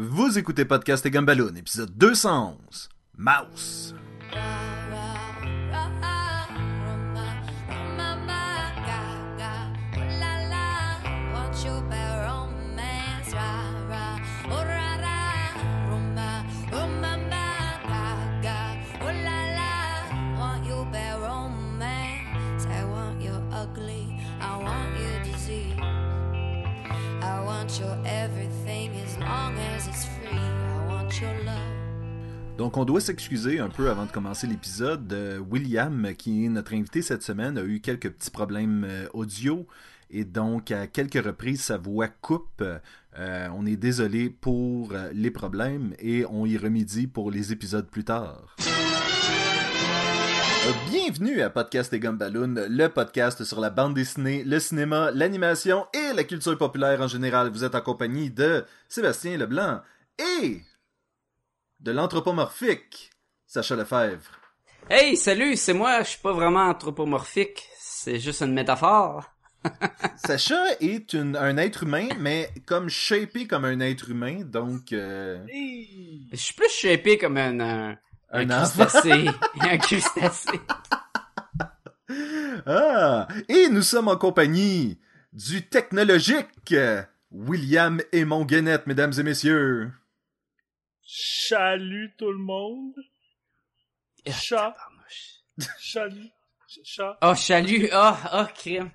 Vous écoutez Podcast et Gumballoon, épisode 211. Mouse. Donc, on doit s'excuser un peu avant de commencer l'épisode. Euh, William, qui est notre invité cette semaine, a eu quelques petits problèmes euh, audio. Et donc, à quelques reprises, sa voix coupe. Euh, on est désolé pour les problèmes et on y remédie pour les épisodes plus tard. Bienvenue à Podcast et Gumballoon, le podcast sur la bande dessinée, le cinéma, l'animation et la culture populaire en général. Vous êtes en compagnie de Sébastien Leblanc et de l'anthropomorphique, Sacha Lefebvre. Hey, salut, c'est moi, je suis pas vraiment anthropomorphique, c'est juste une métaphore. Sacha est un être humain, mais comme shapé comme un être humain, donc... Euh... Je suis plus shapé comme un... Un, un, crustacé. un crustacé. ah, et nous sommes en compagnie du technologique William et Guenette, mesdames et messieurs. Chalut tout le monde. Chat. Chalut. Chat. Oh, chalut. Oh, oh, crime.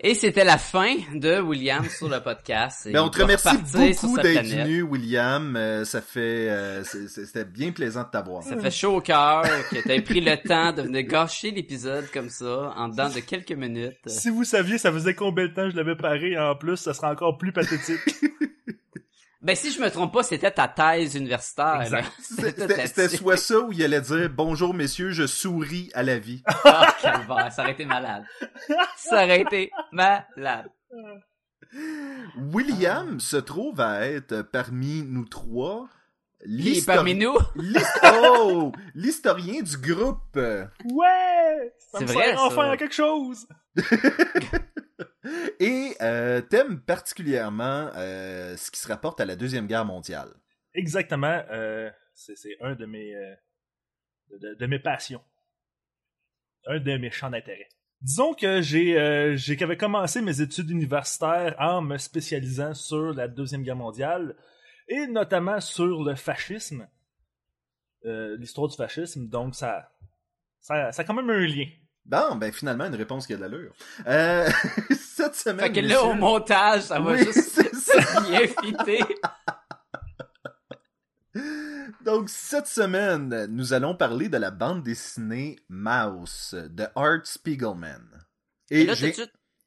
Et c'était la fin de William sur le podcast. Ben, on te remercie beaucoup d'être venu, William. Euh, ça fait, euh, c'était bien plaisant de t'avoir. Ça fait chaud au cœur que t'aies pris le temps de venir gâcher l'épisode comme ça, en dedans de quelques minutes. Si vous saviez, ça faisait combien de temps je l'avais paré, en plus, ça serait encore plus pathétique. Ben, si je me trompe pas, c'était ta thèse universitaire. C'était soit ça ou il allait dire Bonjour messieurs, je souris à la vie. Ah, ça aurait été malade. Ça aurait été malade. William se trouve à être parmi nous trois. parmi nous? Oh! L'historien du groupe. Ouais! Ça me vrai, enfin à quelque chose! Et euh, thème particulièrement euh, ce qui se rapporte à la Deuxième Guerre mondiale. Exactement. Euh, c'est un de mes, euh, de, mes passions. Un de mes champs d'intérêt. Disons que j'ai j'avais commencé mes études universitaires en me spécialisant sur la Deuxième Guerre mondiale et notamment sur le fascisme, l'histoire du fascisme. Donc ça, ça, ça a quand même un lien. Bon, ben finalement, une réponse qui a de l'allure. Euh, cette semaine... Fait que là, au montage, ça va juste bien fitter. Donc, cette semaine, nous allons parler de la bande dessinée Mouse de Art Spiegelman. Et, j'ai...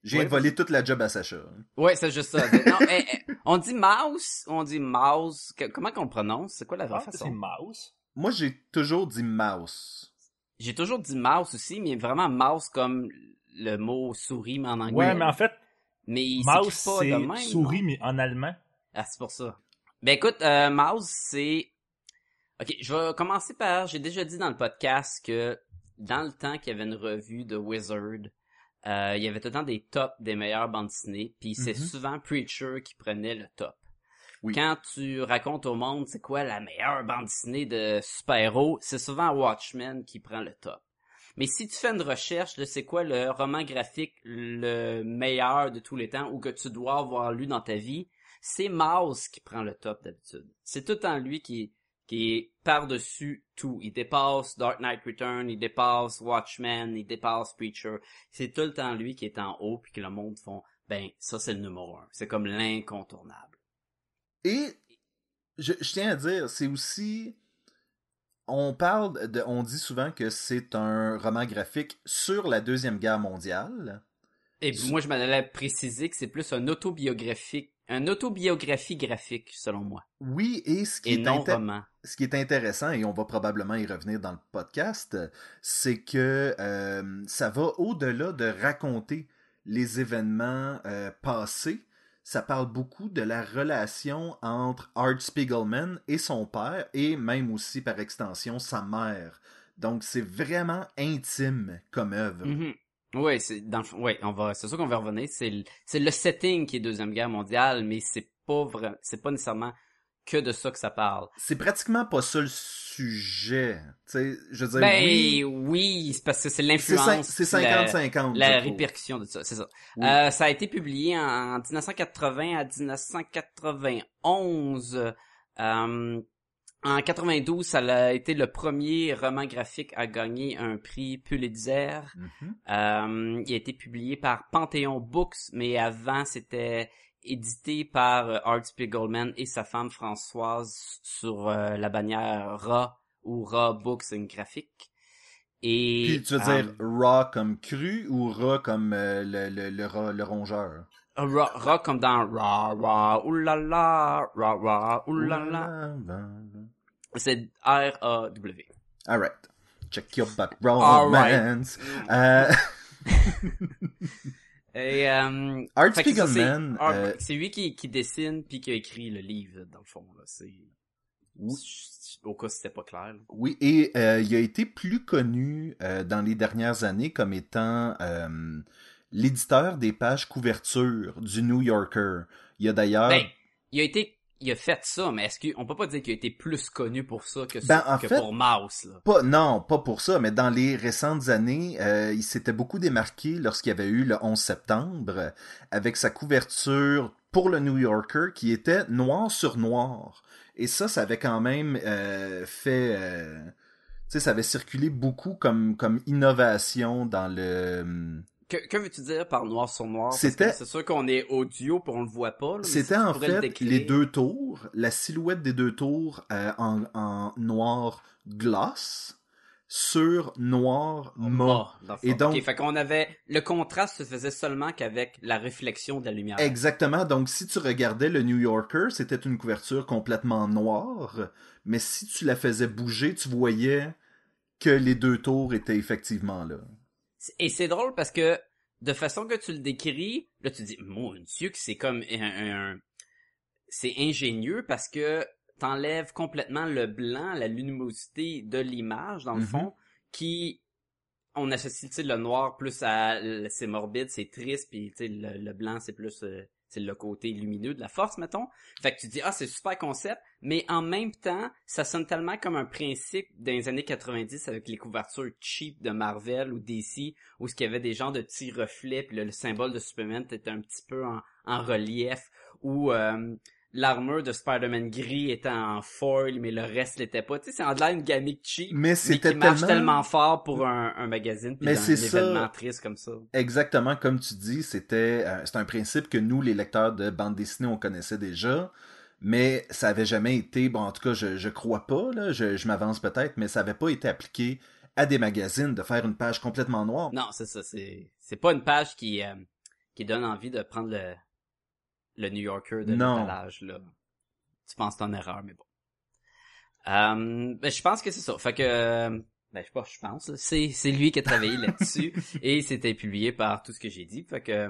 J'ai volé toute la job à Sacha. Ouais, c'est juste ça. non, eh, eh, on dit mouse, on dit mouse? Comment qu'on prononce? C'est quoi la vraie ah, façon? C'est mouse. Moi, j'ai toujours dit mouse. J'ai toujours dit mouse aussi, mais vraiment mouse comme le mot souris, mais en anglais. Ouais, mais en fait, mais mouse, c'est souris, mais en allemand. Ah, c'est pour ça. Ben écoute, euh, mouse, c'est... Ok, je vais commencer par... J'ai déjà dit dans le podcast que dans le temps qu'il y avait une revue de Wizard, euh, il y avait tout le temps des tops des meilleures bandes dessinées, puis c'est mm-hmm. souvent Preacher qui prenait le top. Quand tu racontes au monde c'est quoi la meilleure bande dessinée de super-héros, c'est souvent Watchmen qui prend le top. Mais si tu fais une recherche, c'est quoi le roman graphique le meilleur de tous les temps ou que tu dois avoir lu dans ta vie, c'est Mouse qui prend le top d'habitude. C'est tout en lui qui, qui est par-dessus tout. Il dépasse Dark Knight Return, il dépasse Watchmen, il dépasse Preacher. C'est tout le temps lui qui est en haut puis que le monde font, ben, ça c'est le numéro un. C'est comme l'incontournable. Et je, tiens à dire, c'est aussi. On parle de. On dit souvent que c'est un roman graphique sur la Deuxième Guerre mondiale. Et moi, je m'allais préciser que c'est plus un autobiographique. Un autobiographie graphique, selon moi. Oui, et ce qui, est, ce qui est intéressant, et on va probablement y revenir dans le podcast, c'est que euh, ça va au-delà de raconter les événements euh, passés, ça parle beaucoup de la relation entre Art Spiegelman et son père, et même aussi par extension sa mère. Donc c'est vraiment intime comme œuvre. Mm-hmm. Oui, c'est dans on va c'est sûr qu'on va revenir, c'est le, le setting qui est deuxième guerre mondiale, mais c'est pas vrai, c'est pas nécessairement que de ça que ça parle. C'est pratiquement pas ça le sujet. sais, je veux dire, ben, oui, oui c'est parce que c'est l'influence. C'est 50-50. La, répercussion de ça, c'est ça. Euh, ça a été publié en 1980 à 1991. Euh, en 92, ça a été le premier roman graphique à gagner un prix Pulitzer. Mm-hmm. euh, il a été publié par Panthéon Books, mais avant, c'était édité par euh, Art Spiegelman et sa femme Françoise sur euh, la bannière Ra ou Ra Books and graphique. Et, Puis tu veux dire euh, raw comme cru ou raw comme le, le, le, le rongeur? Raw, raw, comme dans raw, raw, oulala, raw, raw, oulala. C'est R-A-W. Alright. Check your butt romance. Right. Et, euh, Art Spiegelman. Euh, c'est lui qui, qui dessine puis qui a écrit le livre, dans le fond. Là. C'est... Au cas si c'était pas clair. Oui, et euh, il a été plus connu euh, dans les dernières années comme étant euh, l'éditeur des pages couverture du New Yorker. Il y a d'ailleurs... Ben, il a été il a fait ça, mais est-ce qu'on peut pas dire qu'il a été plus connu pour ça que, ben, que pour Mouse là? Pas, non, pas pour ça, mais dans les récentes années, euh, il s'était beaucoup démarqué lorsqu'il y avait eu le 11 septembre avec sa couverture pour le New Yorker qui était noir sur noir. Et ça, ça avait quand même euh, fait... Euh, tu sais, ça avait circulé beaucoup comme, comme innovation dans le que, que veux-tu dire par noir sur noir? C'était. C'est sûr qu'on est audio pour on le voit pas. C'était en fait les deux tours, la silhouette des deux tours euh, en, en noir gloss sur noir mat. Et donc, fait qu'on avait le contraste se faisait seulement qu'avec la réflexion de la lumière. Exactement. Donc, si tu regardais le New Yorker, c'était une couverture complètement noire, mais si tu la faisais bouger, tu voyais que les deux tours étaient effectivement là. Et c'est drôle parce que de façon que tu le décris, là tu dis mon dieu que c'est comme un, c'est ingénieux parce que t'enlèves complètement le blanc, la luminosité de l'image dans le mm-hmm. fond qui on associe le noir plus à c'est morbide, c'est triste puis le, le blanc c'est plus euh, c'est le côté lumineux de la force, mettons. Fait que tu dis, ah, c'est super concept, mais en même temps, ça sonne tellement comme un principe des années 90 avec les couvertures cheap de Marvel ou DC, où ce qu'il y avait des genres de petits reflets, puis le, symbole de Superman était un petit peu en, relief, ou euh, l'armure de Spider-Man gris était en foil, mais le reste l'était pas. Tu sais, c'est en l'air une gamique cheap, mais, c'était qui marche tellement... fort pour un, un magazine, puis un événement triste comme ça. Exactement comme tu dis, c'était euh, c'est un principe que nous, les lecteurs de bande dessinée, on connaissait déjà. Mais ça avait jamais été, bon, en tout cas, je, je crois pas, là, je, je m'avance peut-être, mais ça avait pas été appliqué à des magazines de faire une page complètement noire. Non, c'est ça, c'est, c'est pas une page qui, euh, qui donne envie de prendre le, le New Yorker de l'étalage, là. Tu penses en erreur, mais bon. Euh, ben, je pense que c'est ça. Fait que, ben, je sais pas, je pense, c'est, c'est lui qui a travaillé là-dessus et c'était publié par tout ce que j'ai dit. Fait que,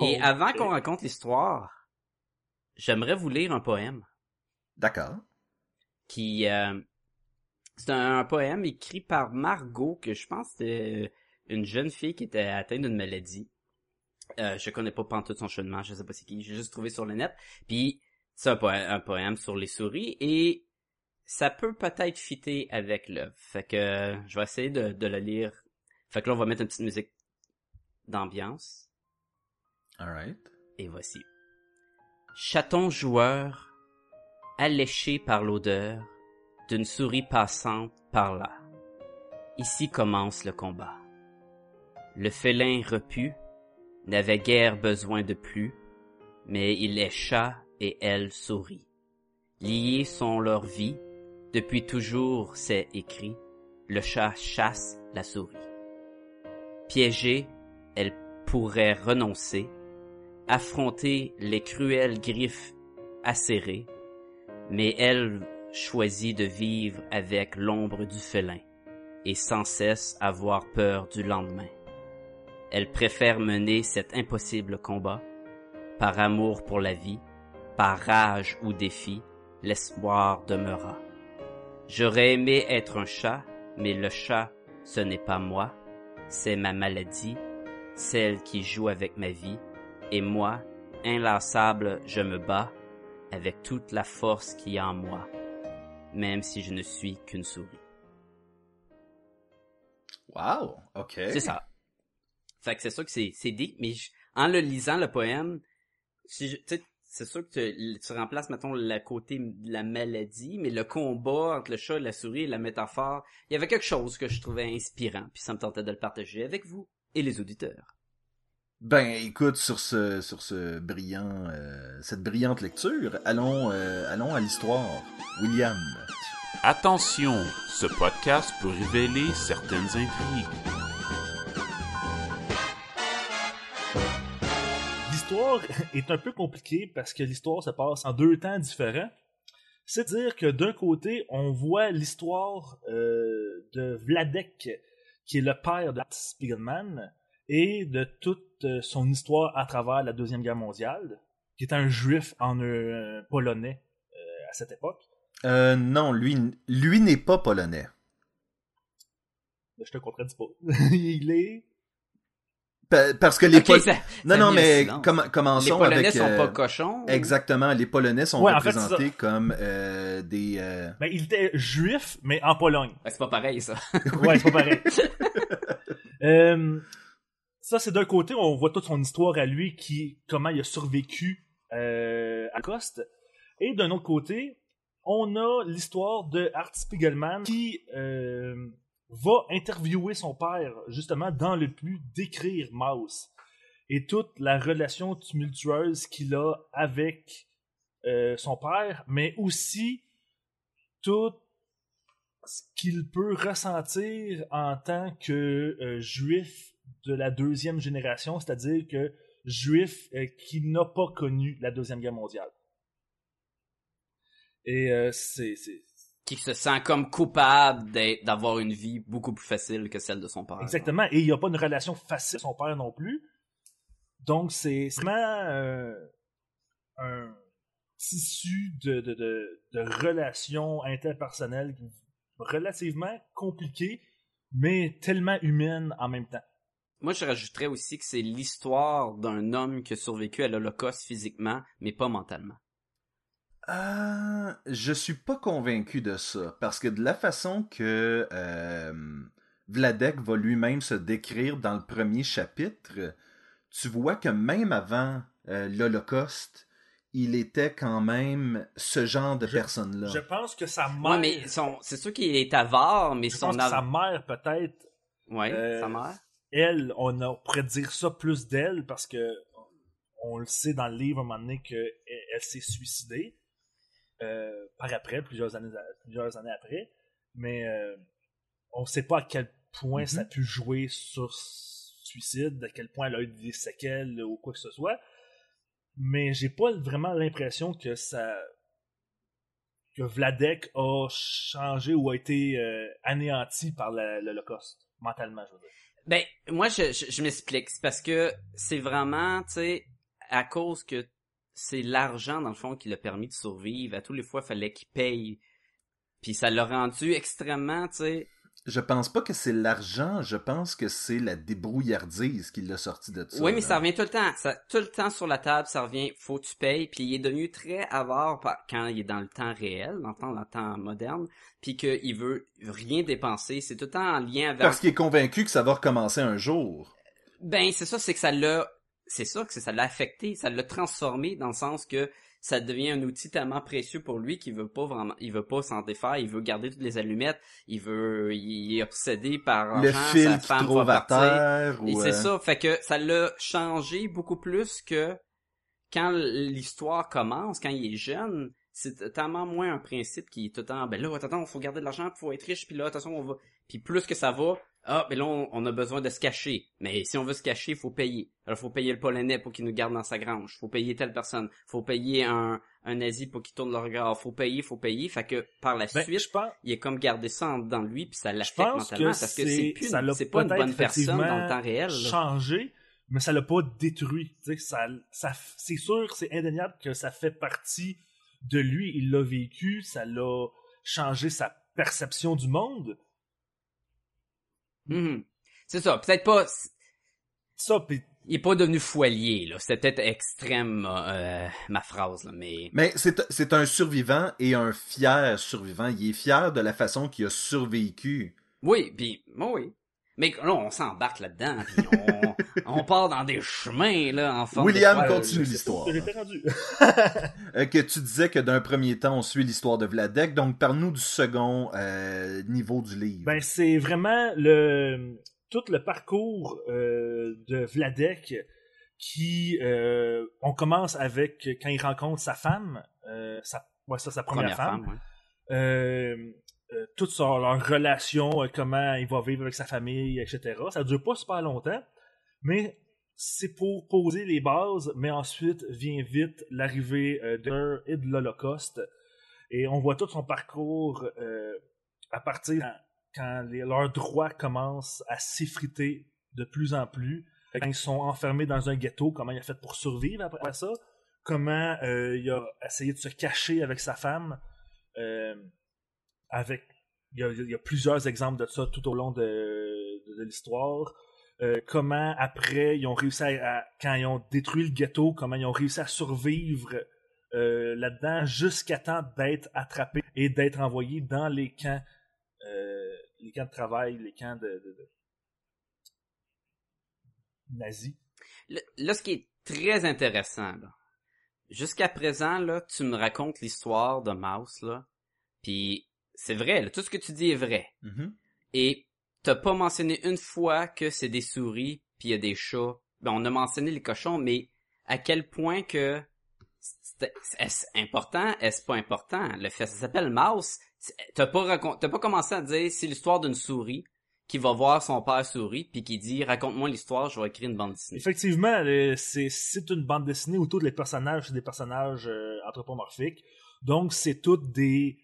et avant qu'on raconte l'histoire, j'aimerais vous lire un poème. D'accord. Qui, euh, c'est un, poème écrit par Margot, que je pense c'était une jeune fille qui était atteinte d'une maladie. Euh, je connais pas pantoute son cheminement, je sais pas c'est qui, j'ai juste trouvé sur le net. Puis c'est un, poème, sur les souris et ça peut peut-être fitter avec l'œuvre. Fait que je vais essayer de, de, le lire. Fait que là on va mettre une petite musique d'ambiance. Alright. Et voici. Chaton joueur, alléché par l'odeur d'une souris passante par là. Ici commence le combat. Le félin repu n'avaient guère besoin de plus, mais il est chat et elle souris. Liés sont leurs vies, depuis toujours c'est écrit, le chat chasse la souris. Piégée, elle pourrait renoncer, affronter les cruelles griffes acérées, mais elle choisit de vivre avec l'ombre du félin et sans cesse avoir peur du lendemain. Elle préfère mener cet impossible combat. Par amour pour la vie, par rage ou défi, l'espoir demeura. J'aurais aimé être un chat, mais le chat, ce n'est pas moi, c'est ma maladie, celle qui joue avec ma vie, et moi, inlassable, je me bats, avec toute la force qui y a en moi, même si je ne suis qu'une souris. Wow, ok. C'est ça. Fait que c'est sûr que c'est, c'est dit, mais en le lisant, le poème, si c'est sûr que tu, remplaces, mettons, le côté de la maladie, mais le combat entre le chat et la souris, la métaphore, il y avait quelque chose que je trouvais inspirant, puis ça me tentait de le partager avec vous et les auditeurs. Ben, écoute, sur ce, sur ce brillant, euh, cette brillante lecture, allons, euh, allons à l'histoire. William. Attention, ce podcast peut révéler certaines intrigues. L'histoire est un peu compliquée parce que l'histoire se passe en deux temps différents. C'est-à-dire que d'un côté, on voit l'histoire euh, de Vladek, qui est le père de Spiegelman, et de toute son histoire à travers la Deuxième Guerre mondiale, qui est un juif en euh, polonais euh, à cette époque. Euh, non, lui, lui n'est pas polonais. Ben, je te contredis pas. il est. parce que les Polonais. Non, non, mais commençons Les Polonais sont pas euh, cochons. Exactement, les Polonais sont représentés comme euh, des. Euh, ben, il était juif, mais en Pologne. c'est pas pareil, ça. ouais, c'est pas pareil. ça, c'est d'un côté, on voit toute son histoire à lui, qui comment il a survécu à Coste. Et d'un autre côté, on a l'histoire de Art Spiegelman qui euh, va interviewer son père justement dans le but d'écrire Mouse et toute la relation tumultueuse qu'il a avec euh, son père, mais aussi tout ce qu'il peut ressentir en tant que euh, juif de la deuxième génération, c'est-à-dire que juif qui n'a pas connu la deuxième guerre mondiale. Et euh, c'est, Qui se sent comme coupable d'avoir une vie beaucoup plus facile que celle de son père. Exactement. Et il n'y a pas une relation facile avec son père non plus. Donc, c'est vraiment euh, un tissu de, de, de, de, relations interpersonnelles relativement compliquées, mais tellement humaines en même temps. Moi, je rajouterais aussi que c'est l'histoire d'un homme qui a survécu à l'Holocauste physiquement, mais pas mentalement. Euh, je suis pas convaincu de ça, parce que de la façon que euh, Vladek va lui-même se décrire dans le premier chapitre, tu vois que même avant euh, l'Holocauste, il était quand même ce genre de personne-là. Je pense que sa mère. mais c'est sûr qu'il est avare, mais je son pense que sa mère peut-être. Ouais, euh, sa mère. Elle, on a, pourrait dire ça plus d'elle parce que on le sait dans le livre à un moment donné qu'elle elle, s'est suicidée. Euh, par après, plusieurs années, plusieurs années après. Mais euh, on ne sait pas à quel point ça a mm-hmm. pu jouer sur suicide, à quel point elle a eu des séquelles ou quoi que ce soit. Mais j'ai pas vraiment l'impression que ça que Vladek a changé ou a été euh, anéanti par l'Holocauste, mentalement, je veux dire. Ben, moi, je, je, je m'explique. C'est parce que c'est vraiment, tu sais, à cause que c'est l'argent, dans le fond, qui l'a permis de survivre. À tous les fois, il fallait qu'il paye. Puis ça l'a rendu extrêmement, tu sais... Je pense pas que c'est l'argent, je pense que c'est la débrouillardise qui l'a sorti de ça. Oui, mais ça revient tout le temps. Ça, tout le temps sur la table, ça revient, faut que tu payes. Puis il est devenu très avare quand il est dans le temps réel, dans le temps, moderne, puis qu'il veut rien dépenser. C'est tout le temps en lien avec... Parce qu'il est convaincu que ça va recommencer un jour. Ben, c'est ça, c'est que ça l'a c'est sûr que ça l'a affecté, ça l'a transformé dans le sens que ça devient un outil tellement précieux pour lui qu'il veut pas vraiment, il veut pas s'en défaire, il veut garder toutes les allumettes, il veut, il est obsédé par le fil sa femme va partir. Et c'est ça, fait que ça l'a changé beaucoup plus que quand l'histoire commence, quand il est jeune, c'est tellement moins un principe qui est tout le temps, ben là, attends, faut garder de l'argent, faut être riche, puis là, attention, on va, puis plus que ça va, ah, mais là, on, a besoin de se cacher. Mais si on veut se cacher, il faut payer. Alors, il faut payer le Polonais pour qu'il nous garde dans sa grange. Il faut payer telle personne. Il faut payer un, un nazi pour qu'il tourne le regard. Il faut payer, il faut payer. Fait que, par la ben, suite, il est comme gardé ça dans lui, puis ça l'affecte mentalement. parce que c'est plus, c'est pas une bonne personne dans le temps réel. changé, mais ça l'a pas détruit. ça, ça, c'est sûr, c'est indéniable que ça fait partie de lui. Il l'a vécu, ça l'a changé sa perception du monde Mhm. C'est ça, peut-être pas. Ça, pis... il est pas devenu foilier, là. C'était peut-être extrême, euh, ma phrase, là, mais... Mais c'est un survivant et un fier survivant. Il est fier de la façon qu'il a survécu. Oui, puis, oui. Mais là, on s'embarque là-dedans, puis on, on, part dans des chemins, là, en forme William continue l'histoire. euh, que tu disais que d'un premier temps, on suit l'histoire de Vladek, donc parle-nous du second euh, niveau du livre. Ben, c'est vraiment le tout le parcours euh, de Vladek qui euh, on commence avec quand il rencontre sa femme, euh, sa, ouais, ça, sa première, femme, toute leur relation, comment il va vivre avec sa famille, etc. Ça dure pas super longtemps, mais c'est pour poser les bases, mais ensuite vient vite l'arrivée de et de l'Holocauste. Et on voit tout son parcours à partir quand leurs droits commencent à s'effriter de plus en plus, quand ils sont enfermés dans un ghetto, comment il a fait pour survivre après ça, comment euh, il a essayé de se cacher avec sa femme, euh, avec il y, a, plusieurs exemples de ça tout au long de, l'histoire. Euh, comment après ils ont réussi à, quand ils ont détruit le ghetto, comment ils ont réussi à survivre là-dedans jusqu'à temps d'être attrapés et d'être envoyés dans les camps les camps de travail, les camps de, nazis. là, ce qui est très intéressant, jusqu'à présent, là, tu me racontes l'histoire de Mouse, là, puis c'est vrai, tout ce que tu dis est vrai. Mm-hmm. Et t'as pas mentionné une fois que c'est des souris, puis il y a des chats. Ben, on a mentionné les cochons, mais à quel point que est-ce important, est-ce pas important? Le fait, ça s'appelle Mouse, T'as pas t'as pas commencé à dire c'est l'histoire d'une souris qui va voir son père souris puis qui dit raconte-moi l'histoire, je vais écrire une bande dessinée. Effectivement, c'est c'est une bande dessinée où tous les personnages c'est des personnages euh, anthropomorphiques. Donc c'est toutes des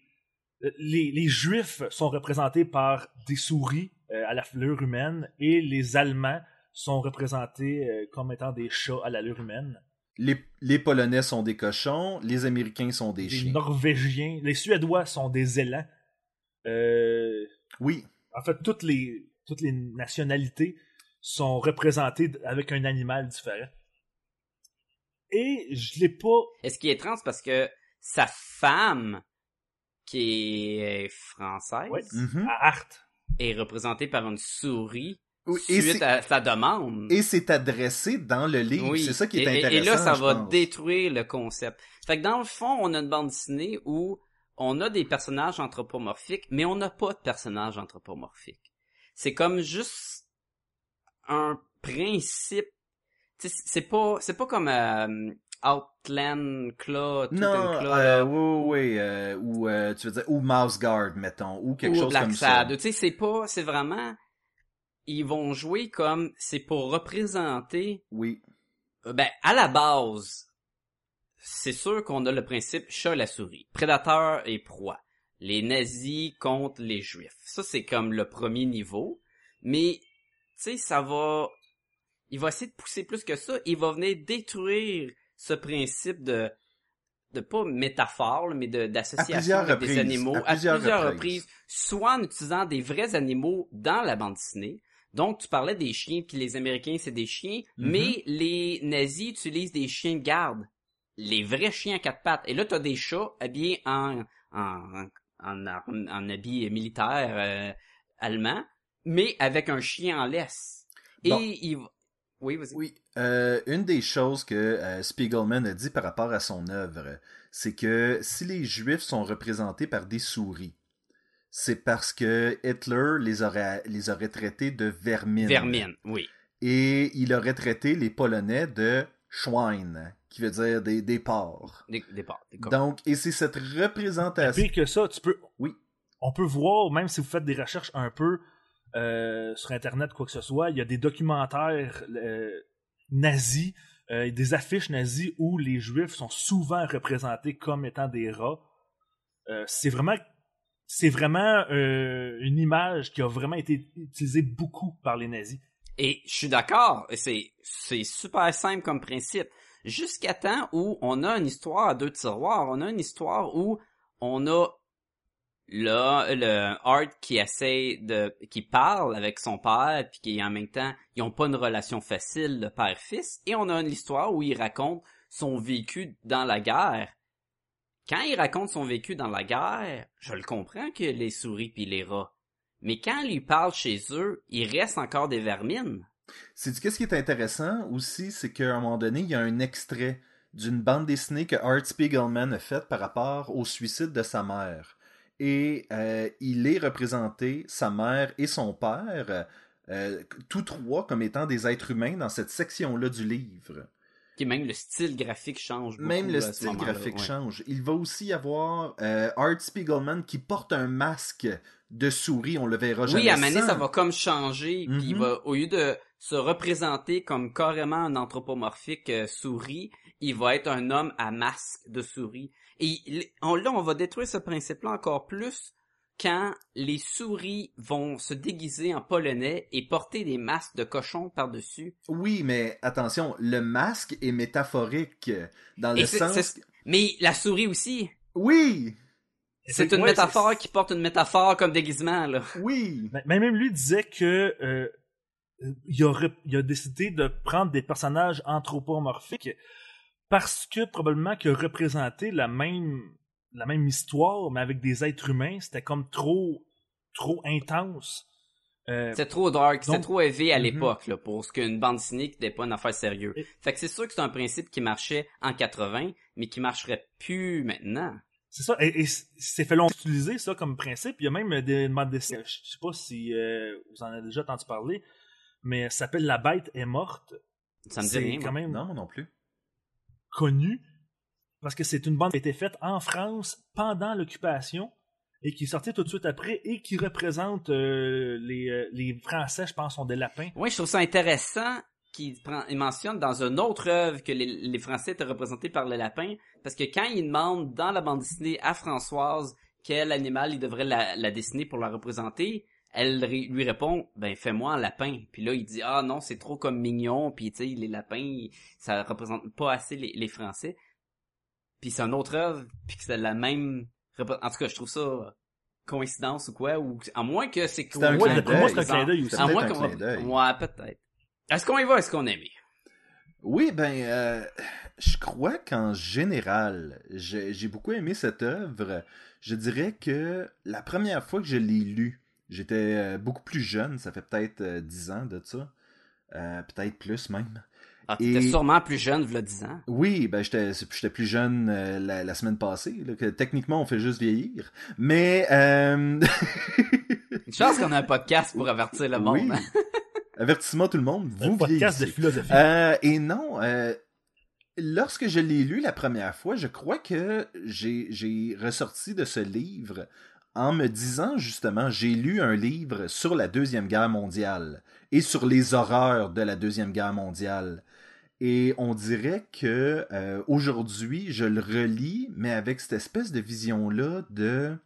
les, les juifs sont représentés par des souris euh, à la fleur humaine et les allemands sont représentés comme étant des chats à l'allure humaine. Les, Polonais sont des cochons, les Américains sont des, chiens. Les Norvégiens, les Suédois sont des élans. Euh, oui. En fait, toutes les, toutes les nationalités sont représentées avec un animal différent. Et je l'ai pas. est ce qui est étrange, parce que sa femme, qui est française, mm-hmm. à Art, est représentée par une souris suite à sa demande. Et c'est adressé dans le livre. C'est ça qui est intéressant. Et, là, ça va détruire le concept. Fait que dans le fond, on a une bande dessinée où on a des personnages anthropomorphiques, mais on n'a pas de personnages anthropomorphiques. C'est comme juste un principe. C'est pas, c'est pas comme euh, Outland Claw, non, Claw, euh, oui, oui, euh, ou euh, tu veux dire, ou Mouse Guard, mettons, ou quelque chose comme ça. Tu sais, c'est pas, c'est vraiment ils vont jouer comme c'est pour représenter. Oui. Ben à la base, c'est sûr qu'on a le principe chat la souris, prédateur et proie. Les nazis contre les juifs. Ça c'est comme le premier niveau, mais tu sais ça va il va essayer de pousser plus que ça, il va venir détruire ce principe de de pas métaphore, mais d'association avec des animaux à plusieurs, reprises. soit en utilisant des vrais animaux dans la bande dessinée, donc, tu parlais des chiens, puis les Américains, c'est des chiens, mm-hmm. mais les nazis utilisent des chiens de garde. Les vrais chiens à quatre pattes. Et là, tu as des chats habillés en, en, en, en, habit militaire euh, allemand, mais avec un chien en laisse. Et il... Oui, vas-y. Oui, euh, une des choses que euh, Spiegelman a dit par rapport à son œuvre, c'est que si les Juifs sont représentés par des souris, c'est parce que Hitler les aurait, les aurait traités de vermine. Vermine, oui. Et il aurait traité les Polonais de Schwein, qui veut dire des, des porcs. Des, des porcs. Donc, et c'est cette représentation. Et puis que ça, tu peux. Oui. On peut voir, même si vous faites des recherches un peu sur Internet, quoi que ce soit, il y a des documentaires euh, nazis, euh, des affiches nazies où les Juifs sont souvent représentés comme étant des rats. c'est vraiment c'est vraiment euh, une image qui a vraiment été utilisée beaucoup par les nazis. Et je suis d'accord, c'est c'est super simple comme principe. Jusqu'à temps où on a une histoire à deux tiroirs, on a une histoire où on a là, le Art qui essaie de, qui parle avec son père, puis qui en même temps, ils ont pas une relation facile de père-fils, et on a une histoire où il raconte son vécu dans la guerre. Quand il raconte son vécu dans la guerre, je le comprends que les souris puis les rats. Mais quand il lui parle chez eux, il reste encore des vermines. C'est qu'est-ce qui est intéressant aussi, c'est qu'à un moment donné, il y a un extrait d'une bande dessinée que Art Spiegelman a faite par rapport au suicide de sa mère. Et euh, il est représenté, sa mère et son père, euh, tous trois comme étant des êtres humains dans cette section-là du livre. Qui même le style graphique change. Beaucoup même le style graphique change. Il va aussi y avoir euh, Art Spiegelman qui porte un masque de souris, on le verra jamais. Oui, à Mané, ça va comme changer. Puis il mm-hmm. va, au lieu de se représenter comme carrément un anthropomorphique souris, il va être un homme à masque de souris. Et on, là, on va détruire ce principe-là encore plus quand les souris vont se déguiser en polonais et porter des masques de cochon par-dessus. Oui, mais attention, le masque est métaphorique dans le sens... Mais la souris aussi. Oui! C'est une métaphore qui porte une métaphore comme déguisement, là. Oui! Mais même lui disait que euh, il, a, il a décidé de prendre des personnages anthropomorphiques parce que probablement que représenter la même la même histoire mais avec des êtres humains c'était comme trop trop intense euh, c'est trop dark, c'est trop élevé à mhm. l'époque là, pour ce qu'une bande dessinée n'était pas une affaire sérieuse. Fait que c'est sûr que c'est un principe qui marchait en 80, mais qui marcherait plus maintenant. C'est ça, et, c'est fait longtemps utiliser ça comme principe. Il y a même des bandes dessinées, je sais pas si euh, vous en avez déjà entendu parler, mais ça s'appelle La bête est morte. Ça me dit rien. Quand même, non, non plus connu parce que c'est une bande qui a été faite en France pendant l'occupation et qui est sortie tout de suite après et qui représente euh, les, euh, les, Français, je pense, sont des lapins. Oui, je trouve ça intéressant qu'il mentionne dans une autre œuvre que les, les, Français étaient représentés par les lapins, parce que quand il demande dans la bande dessinée à Françoise quel animal il devrait la dessiner pour la représenter, elle lui répond ben fais-moi un lapin. Puis là il dit ah non c'est trop comme mignon. Puis tu sais les lapins ça représente pas assez les, français. Puis c'est une autre œuvre puis que c'est la même en tout cas je trouve ça coïncidence ou quoi ou à moins que c'est c'est un clin d'œil à moins qu'on ouais peut-être. Est-ce qu'on y va est-ce qu'on aime? Oui, ben, euh, je crois qu'en général, j'ai beaucoup aimé cette œuvre. Je dirais que la première fois que je l'ai lue, J'étais euh, beaucoup plus jeune, ça fait peut-être 10 euh, ans de ça. Euh, peut-être plus même. Ah, t'étais sûrement plus jeune, a 10 ans. Oui, ben j'étais, j'étais plus jeune la, semaine passée. que, techniquement, on fait juste vieillir. Mais... Une chance qu'on a un podcast pour avertir le monde. Oui. Avertissement tout le monde, vous un podcast de philosophie. et non, lorsque je l'ai lu la première fois, je crois que j'ai, j'ai ressorti de ce livre en me disant justement, j'ai lu un livre sur la Deuxième Guerre mondiale et sur les horreurs de la Deuxième Guerre mondiale. Et on dirait que euh, aujourd'hui, je le relis, mais avec cette espèce de vision-là de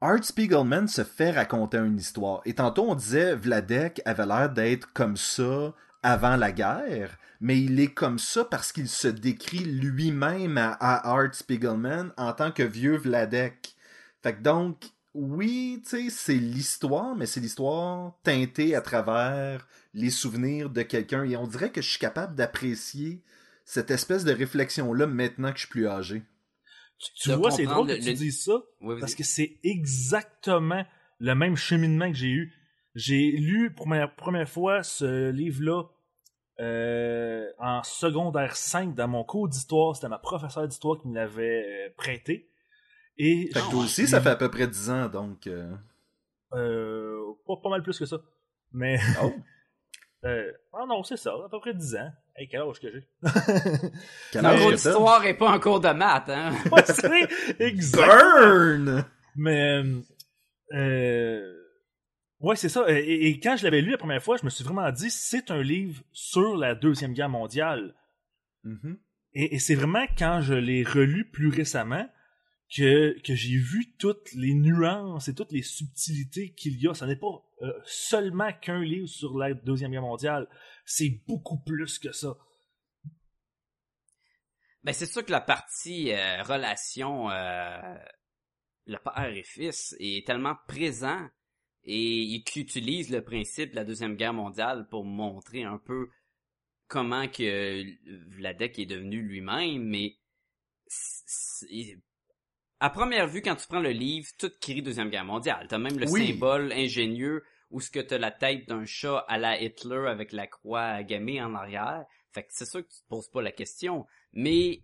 Art Spiegelman se fait raconter une histoire. Et tantôt, on disait Vladek avait l'air d'être comme ça avant la guerre, mais il est comme ça parce qu'il se décrit lui-même à, à Art Spiegelman en tant que vieux Vladek. Fait que donc, oui, tu sais, c'est l'histoire, mais c'est l'histoire teintée à travers les souvenirs de quelqu'un. Et on dirait que je suis capable d'apprécier cette espèce de réflexion-là maintenant que je suis plus âgé. Tu, vois, c'est drôle que tu dises ça, parce que c'est exactement le même cheminement que j'ai eu. J'ai lu pour ma première fois ce livre-là euh, en secondaire 5 dans mon cours d'histoire. C'était ma professeure d'histoire qui me l'avait euh, prêté. Et fait que toi aussi, ça fait à peu près 10 ans, donc... Euh... euh pas, mal plus que ça. Mais... Oh! euh, ah non, c'est ça, à peu près 10 ans. Hey, quel âge que j'ai? quel âge cours d'histoire est pas un cours de maths, hein? ouais, c'est exact! Mais... Euh... Ouais, c'est ça. Et, quand je l'avais lu la première fois, je me suis vraiment dit, c'est un livre sur la Deuxième Guerre mondiale. Mm-hmm. Et, et c'est vraiment quand je l'ai relu plus récemment que, que j'ai vu toutes les nuances et toutes les subtilités qu'il y a. Ce n'est pas euh, seulement qu'un livre sur la Deuxième Guerre mondiale. C'est beaucoup plus que ça. Ben, c'est sûr que la partie euh, relation euh, le père et fils est tellement présent et qui utilise le principe de la deuxième guerre mondiale pour montrer un peu comment que Vladek est devenu lui-même, mais à première vue, quand tu prends le livre, tout crie Deuxième Guerre mondiale. T'as même le symbole ingénieux où ce que t'as la tête d'un chat à la Hitler avec la croix gammée en arrière. Fait que c'est sûr que tu te poses pas la question. Mais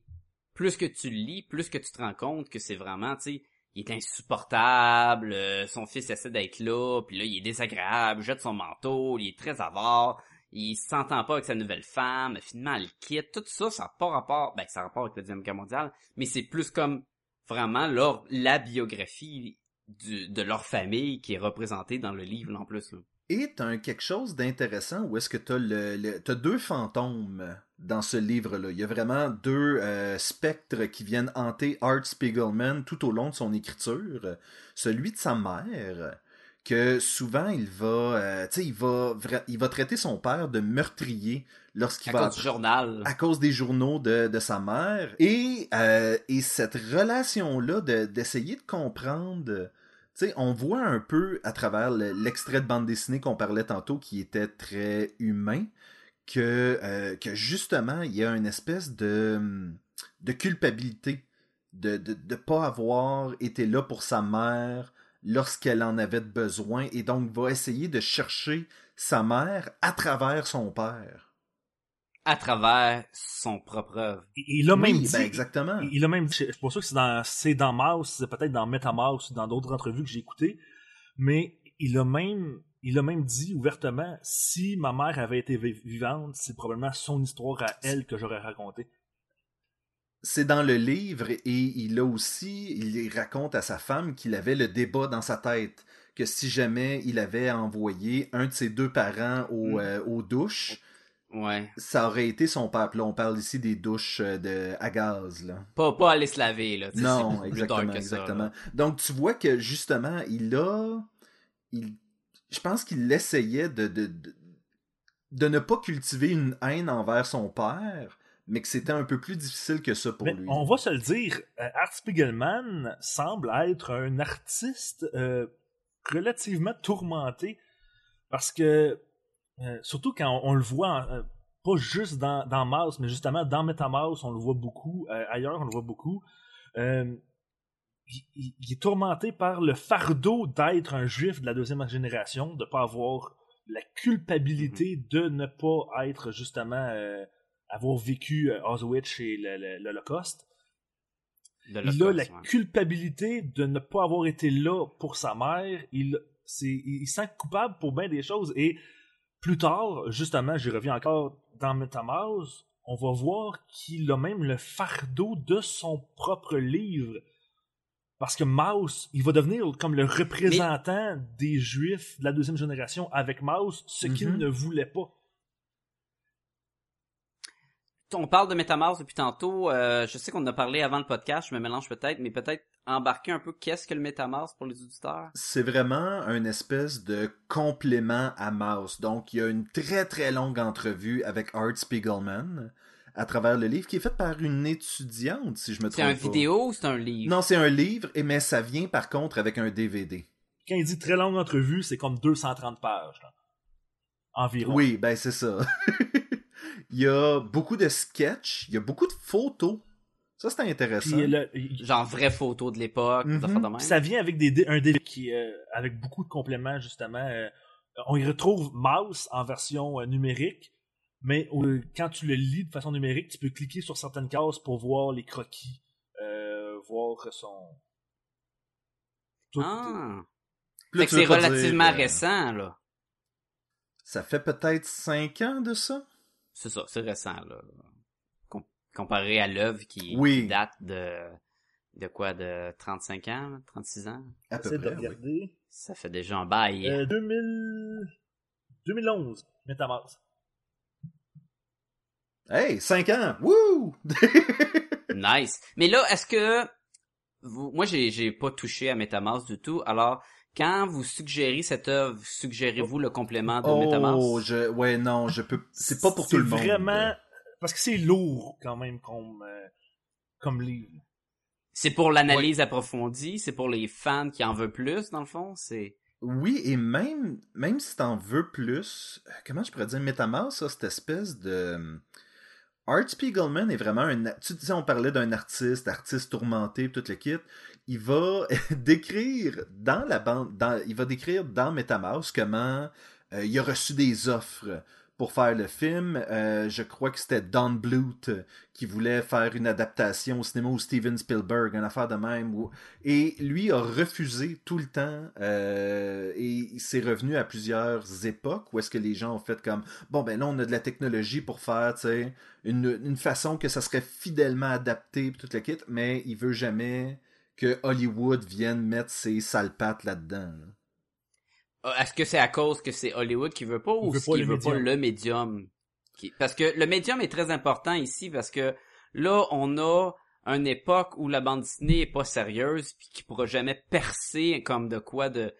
plus que tu lis, plus que tu te rends compte que c'est vraiment, tu sais, il est insupportable, euh, son fils essaie d'être là, puis là, il est désagréable, jette son manteau, il est très avare, il s'entend pas avec sa nouvelle femme, finalement, elle quitte, tout ça, ça n'a pas rapport, ben, ça a rapport avec la Deuxième Guerre mondiale, mais c'est plus comme vraiment leur, la biographie de leur famille qui est représentée dans le livre en plus. Et t'as quelque chose d'intéressant où est-ce que t'as le, le t'as deux fantômes dans ce livre-là. Il y a vraiment deux euh, spectres qui viennent hanter Art Spiegelman tout au long de son écriture. Celui de sa mère, que souvent il va, euh, tu sais, il va, il va traiter son père de meurtrier lorsqu'il va à cause du journal, à cause des journaux de, de sa mère, et euh, et cette relation là d'essayer de, comprendre. Tu sais, on voit un peu à travers l'extrait de bande dessinée qu'on parlait tantôt qui était très humain que, euh, que justement il y a une espèce de, de culpabilité de ne de, de pas avoir été là pour sa mère, lorsqu'elle en avait besoin et donc va essayer de chercher sa mère à travers son père. À travers son propre œuvre. Il a même dit, ben exactement. Il a même dit, pour ça que c'est dans, c'est dans Mouse, c'est peut-être dans MetaMouse ou dans d'autres entrevues que j'ai écoutées, mais il a même, il a même dit ouvertement, si ma mère avait été vivante, c'est probablement son histoire à elle que j'aurais racontée c'est dans le livre et il a aussi, il raconte à sa femme qu'il avait le débat dans sa tête que si jamais il avait envoyé un de ses deux parents au, mm. euh, aux douches, ouais. ça aurait été son père. Là, on parle ici des douches euh, de, à gaz. Là. Pas, pas aller se laver. Là. Non, exactement. exactement. Donc tu vois que justement, il a... Il, je pense qu'il essayait de, de, de, de ne pas cultiver une haine envers son père, mais que c'était un peu plus difficile que ça pour lui. On va se le dire, euh, Art Spiegelman semble être un artiste euh, relativement tourmenté parce que, euh, surtout quand on, le voit, pas juste dans, dans Mouse, mais justement dans MetaMouse, on le voit beaucoup, ailleurs on le voit beaucoup. Il, il, est tourmenté par le fardeau d'être un juif de la deuxième génération, de ne pas avoir la culpabilité mm-hmm. de ne pas être justement avoir vécu euh, Auschwitz et l'Holocauste. Il a la culpabilité de ne pas avoir été là pour sa mère. Il, il sent coupable pour bien des choses. Et plus tard, justement, j'y reviens encore dans MetaMouse, on va voir qu'il a même le fardeau de son propre livre. Parce que Mouse, il va devenir comme le représentant des Juifs de la deuxième génération avec Mouse, ce qu'il mm-hmm. ne voulait pas on parle de MetaMask depuis tantôt. Euh, je sais qu'on en a parlé avant le podcast, je me mélange peut-être, mais peut-être embarquer un peu qu'est-ce que le MetaMask pour les auditeurs? C'est vraiment une espèce de complément à Mouse. Donc, il y a une très très longue entrevue avec Art Spiegelman à travers le livre qui est fait par une étudiante, si je me trompe pas. C'est un vidéo ou c'est un livre? Non, c'est un livre, mais ça vient par contre avec un DVD. Quand il dit très longue entrevue, c'est comme 230 pages. Environ. Oui, ben c'est ça. Il y a beaucoup de sketchs, il y a beaucoup de photos. Ça, c'est intéressant. Genre vraies photos de l'époque, mm Ça vient avec des, un DVD qui, euh, avec beaucoup de compléments, justement. Euh, on y retrouve Mouse en version euh, numérique, mais quand tu le lis de façon numérique, tu peux cliquer sur certaines cases pour voir les croquis, voir son... ah! c'est relativement récent, là. Ça fait peut-être 5 ans de ça? C'est ça, c'est récent, là. comparé à l'œuvre qui, date de, de quoi, de 35 ans, 36 ans? À peu près, regarder. Ça fait déjà un bail. 2000... 2011, Metamask. Hey, 5 ans! Wouh! nice. Mais là, est-ce que... Vous... Moi, j'ai, j'ai pas touché à Metamask du tout, alors quand vous suggérez cette œuvre, suggérez-vous le complément de oh, Oh, je, ouais, non, je peux, c'est pas pour tout le monde. vraiment, parce que c'est lourd quand même comme, euh, comme livre. C'est pour l'analyse approfondie, c'est pour les fans qui en veulent plus, dans le fond, c'est... Oui, et même, même si t'en veux plus, euh, comment je pourrais dire, Metamask, ça, cette espèce de... Art Spiegelman est vraiment un... Tu disais, on parlait d'un artiste, artiste tourmenté, tout le kit. Il va décrire dans la bande, il va décrire dans Metamask comment euh, il a reçu des offres pour faire le film. Euh, je crois que c'était Don Bluth qui voulait faire une adaptation au cinéma ou Steven Spielberg, une affaire de même. Et lui a refusé tout le temps euh, et il s'est revenu à plusieurs époques où est-ce que les gens ont fait comme bon ben là on a de la technologie pour faire une, une façon que ça serait fidèlement adapté toute la kit, mais il veut jamais que Hollywood vienne mettre ses sales pattes là-dedans. là dedans ah, est-ce que c'est à cause que c'est Hollywood qui veut pas ou qu'il veut, pas le médium? Parce que le médium est très important ici parce que là, on a une époque où la bande dessinée est pas sérieuse puis qui pourra jamais percer comme de quoi de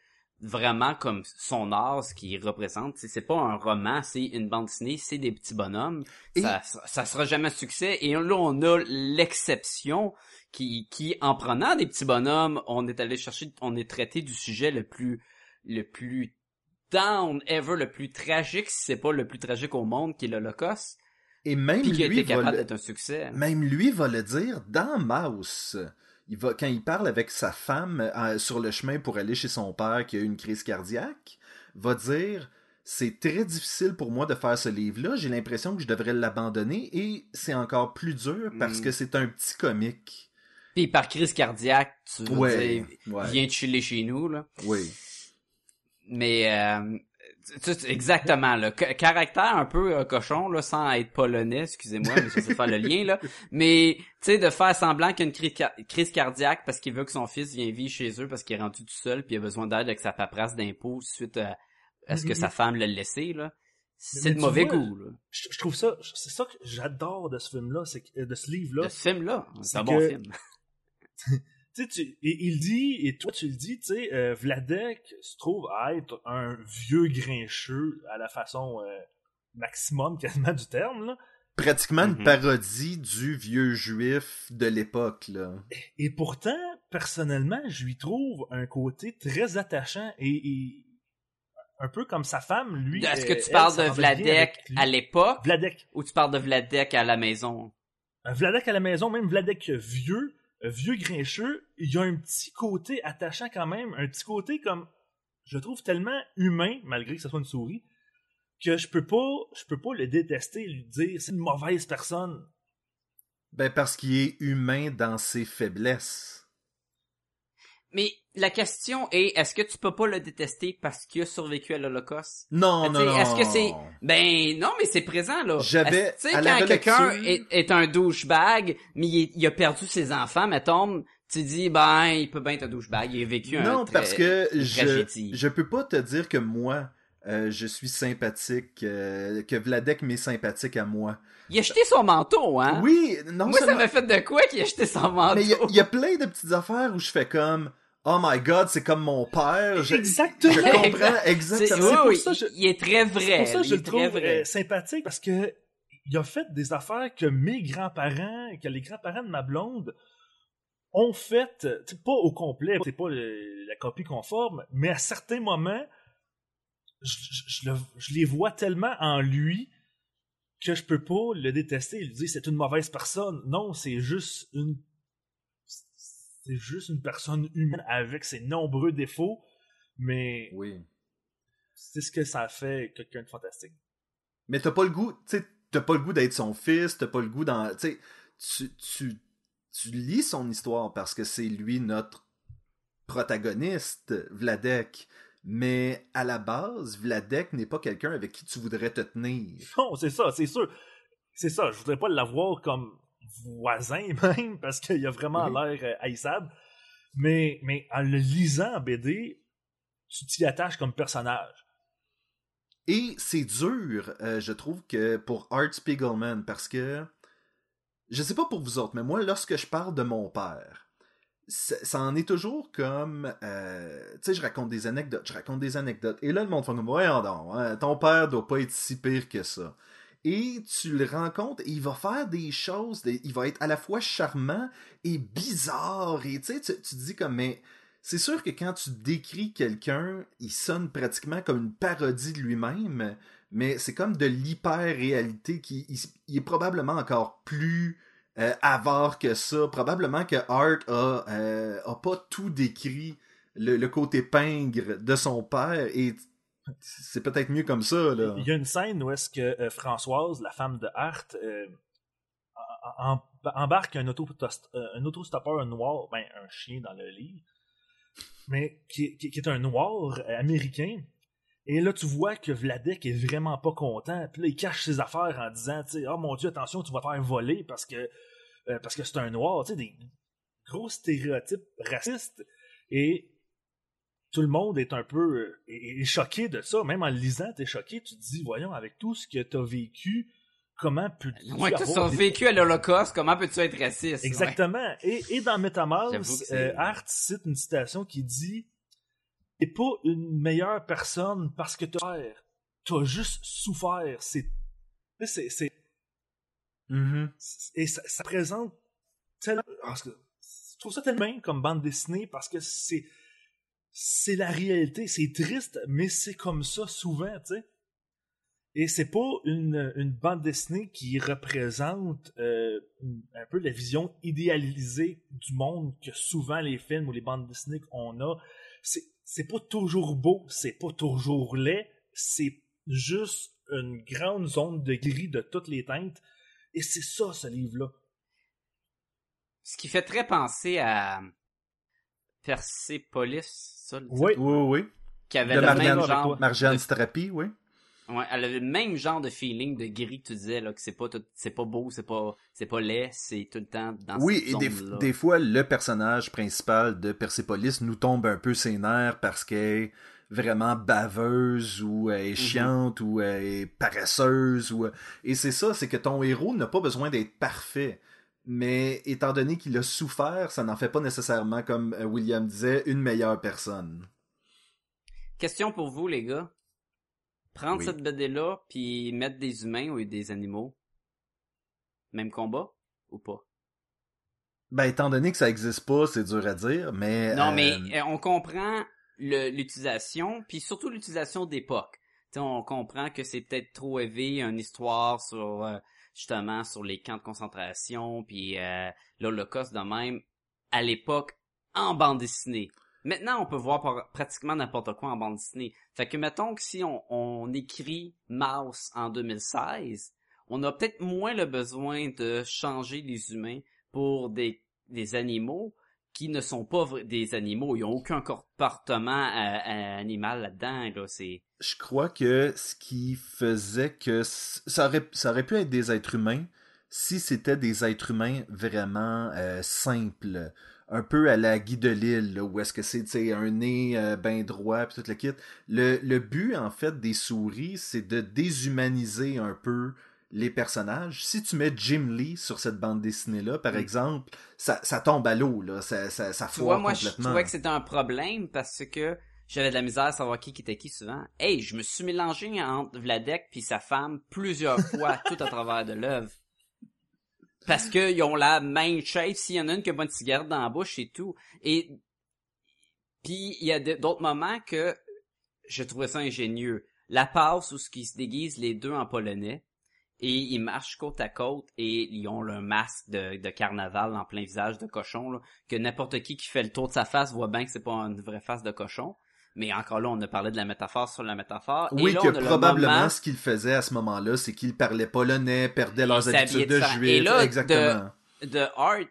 vraiment comme son art ce qu'il représente c'est pas un roman c'est une bande dessinée c'est des petits bonhommes ça ça sera jamais un succès et là on a l'exception qui qui en prenant des petits bonhommes on est allé chercher on est traité du sujet le plus le plus down ever, le plus tragique, si c'est pas le plus tragique au monde, qui est l'Holocauste. Et même lui, capable d'être un succès. Même lui va le dire dans Mouse. Il va, quand il parle avec sa femme euh, sur le chemin pour aller chez son père qui a eu une crise cardiaque, va dire c'est très difficile pour moi de faire ce livre-là. J'ai l'impression que je devrais l'abandonner et c'est encore plus dur parce que mm. c'est un petit comique. Puis par crise cardiaque, tu ouais, viens de chiller chez nous là. Oui. Mais euh, exactement le caractère un peu euh, cochon là sans être polonais excusez-moi mais je sais faire le lien là. Mais tu sais de faire semblant qu'il y a une crise, cardiaque parce qu'il veut que son fils vienne vivre chez eux parce qu'il est rendu tout seul puis il a besoin d'aide avec sa paperasse d'impôts suite à, ce que sa femme l'a laissé là c'est de mauvais goût là. Je, trouve ça c'est ça que j'adore de ce film là c'est de ce livre là de ce film là c'est un bon film tu sais, il dit, et toi tu le dis, tu sais, euh, Vladek se trouve à être un vieux grincheux à la façon euh, maximum quasiment du terme, là. Pratiquement une mm-hmm. parodie du vieux juif de l'époque, là. Et, pourtant, personnellement, je lui trouve un côté très attachant et, un peu comme sa femme, lui. Est-ce que tu parles de Vladek à l'époque? Vladek. Ou tu parles de Vladek à la maison? Euh, Vladek à la maison, même Vladek vieux, vieux grincheux, il y a un petit côté attachant quand même, un petit côté comme je trouve tellement humain malgré que ce soit une souris que je peux pas je peux pas le détester lui dire c'est une mauvaise personne. Ben parce qu'il est humain dans ses faiblesses. Mais la question est, est-ce que tu peux pas le détester parce qu'il a survécu à l'Holocauste? Non, non, non. Est-ce que c'est... Ben non, mais c'est présent, là. J'avais... Tu sais, quand quelqu'un est, un douchebag, mais il, a perdu ses enfants, mettons, tu dis, ben, il peut bien être un douchebag, il a vécu un Non, parce que je, je peux pas te dire que moi, euh, je suis sympathique, euh, que Vladek m'est sympathique à moi. Il a jeté son manteau, hein? Oui, non Moi, ça m'a fait de quoi qu'il a jeté son manteau? Mais il y, a plein de petites affaires où je fais comme... Oh my god, c'est comme mon père. exactement. Je comprends exactement. Oui, ça, il est très vrai. C'est pour ça que je le trouve vrai. Euh, sympathique parce que il a fait des affaires que mes grands-parents, que les grands-parents de ma blonde ont fait, pas au complet, c'est pas la copie conforme, mais à certains moments, je, je, je, les vois tellement en lui que je peux pas le détester et lui dire c'est une mauvaise personne. Non, c'est juste une c'est juste une personne humaine avec ses nombreux défauts, mais oui. c'est ce que ça fait quelqu'un de fantastique. Mais t'as pas le goût, tu t'as pas le goût d'être son fils, t'as pas le goût dans, tu tu, tu lis son histoire parce que c'est lui notre protagoniste, Vladek. Mais à la base, Vladek n'est pas quelqu'un avec qui tu voudrais te tenir. Non, c'est ça, c'est sûr. C'est ça, je voudrais pas l'avoir comme voisin même, parce qu'il a vraiment l'air euh, haïssable. Mais, mais en le lisant en BD, tu t'y attaches comme personnage. Et c'est dur, euh, je trouve, que pour Art Spiegelman, parce que je sais pas pour vous autres, mais moi, lorsque je parle de mon père, ça en est toujours comme euh, tu sais je raconte des anecdotes je raconte des anecdotes et là le monde fait comme voyons donc hein, ton père doit pas être si pire que ça et tu le rencontres et il va faire des choses, il va être à la fois charmant et bizarre. Et tu sais, tu te dis comme, mais c'est sûr que quand tu décris quelqu'un, il sonne pratiquement comme une parodie de lui-même, mais c'est comme de l'hyper-réalité qui il, est probablement encore plus euh, avare que ça. Probablement que Art a, euh, a pas tout décrit le, le, côté pingre de son père et c'est peut-être mieux comme ça. Il y a une scène où est-ce que euh, Françoise, la femme de Hart, euh, embarque un, euh, autostoppeur noir, ben un chien dans le lit, mais qui, est un noir américain. Et là, tu vois que Vladek est vraiment pas content. Puis là, il cache ses affaires en disant, oh mon Dieu, attention, tu vas faire voler parce que parce que c'est un noir. Tu sais, des gros stéréotypes racistes. Et tout le monde est un peu est, choqué de ça. Même en le lisant, t'es choqué. Tu te dis, voyons, avec tout ce que t'as vécu, comment peux-tu ouais, avoir... Des... vécu à l'Holocauste, comment peux-tu être raciste? Exactement. Et, et dans Metamorph, euh, Art cite une citation qui dit « T'es pas une meilleure personne parce que t'as souffert. T'as juste souffert. C'est... C'est... c'est... Mm-hmm. Et ça, ça présente tellement... Je trouve ça tellement comme bande dessinée parce que c'est c'est la réalité. C'est triste, mais c'est comme ça souvent, tu sais. Et c'est pas une, bande dessinée qui représente euh, un peu la vision idéalisée du monde que souvent les films ou les bandes dessinées qu'on a. C'est, c'est pas toujours beau, c'est pas toujours laid, c'est juste une grande zone de gris de toutes les teintes. Et c'est ça, ce livre-là. Ce qui fait très penser à Persepolis, oui, oui, oui. Qui avait le même genre. Marjane de... oui. Ouais, elle avait le même genre de feeling de gris que tu disais, là, que c'est pas c'est pas beau, c'est pas, c'est pas laid, c'est tout le temps dans Oui, et des, des, fois, le personnage principal de Persepolis nous tombe un peu ses nerfs parce qu'elle est vraiment baveuse ou elle est mhm. chiante ou elle est paresseuse ou et c'est ça c'est que ton héros n'a pas besoin d'être parfait mais étant donné qu'il a souffert, ça n'en fait pas nécessairement, comme euh, William disait, une meilleure personne. Question pour vous, les gars. Prendre cette BD-là, puis mettre des humains ou des animaux. Même combat ou pas? Ben, étant donné que ça existe pas, c'est dur à dire, mais... Non, mais euh, euh, on comprend l'utilisation, puis surtout l'utilisation d'époque. On comprend que c'est peut-être trop élevé, une histoire sur justement sur les camps de concentration, puis euh, l'Holocauste de même, à l'époque, en bande dessinée. Maintenant, on peut voir pratiquement n'importe quoi en bande dessinée. Fait que mettons que si on, écrit Mouse en 2016, on a peut-être moins le besoin de changer les humains pour des, des animaux qui ne sont pas des animaux. Ils n'ont aucun comportement euh, euh, animal là-dedans. Là. C'est je crois que ce qui faisait que ça aurait, ça aurait pu être des êtres humains si c'était des êtres humains vraiment euh, simples un peu à la Guy de Lille, où est-ce que c'est un nez euh, ben droit, puis tout le kit. Le, le but, en fait, des souris, c'est de déshumaniser un peu les personnages. Si tu mets Jim Lee sur cette bande dessinée-là, par mm. exemple, ça, ça tombe à l'eau, là. Ça, ça, ça foire moi, complètement. je trouvais que c'était un problème parce que j'avais de la misère à savoir qui était qui souvent. Hey, je me suis mélangé entre Vladek puis sa femme plusieurs fois tout à travers de l'œuvre. Parce qu'ils ont la même shape, s'il y en a une qui a une cigarette dans la bouche et tout. Et puis il y a d'autres moments que je trouvais ça ingénieux. La passe où ce qui se déguisent les deux en polonais et ils marchent côte à côte et ils ont le masque de, de carnaval en plein visage de cochon là, que n'importe qui qui fait le tour de sa face voit bien que c'est pas une vraie face de cochon. Mais encore là, on a parlé de la métaphore sur la métaphore. Oui, que probablement ce qu'il faisait à ce moment-là, c'est qu'il parlait polonais, perdait leurs habitudes de juif. exactement. De, de Art,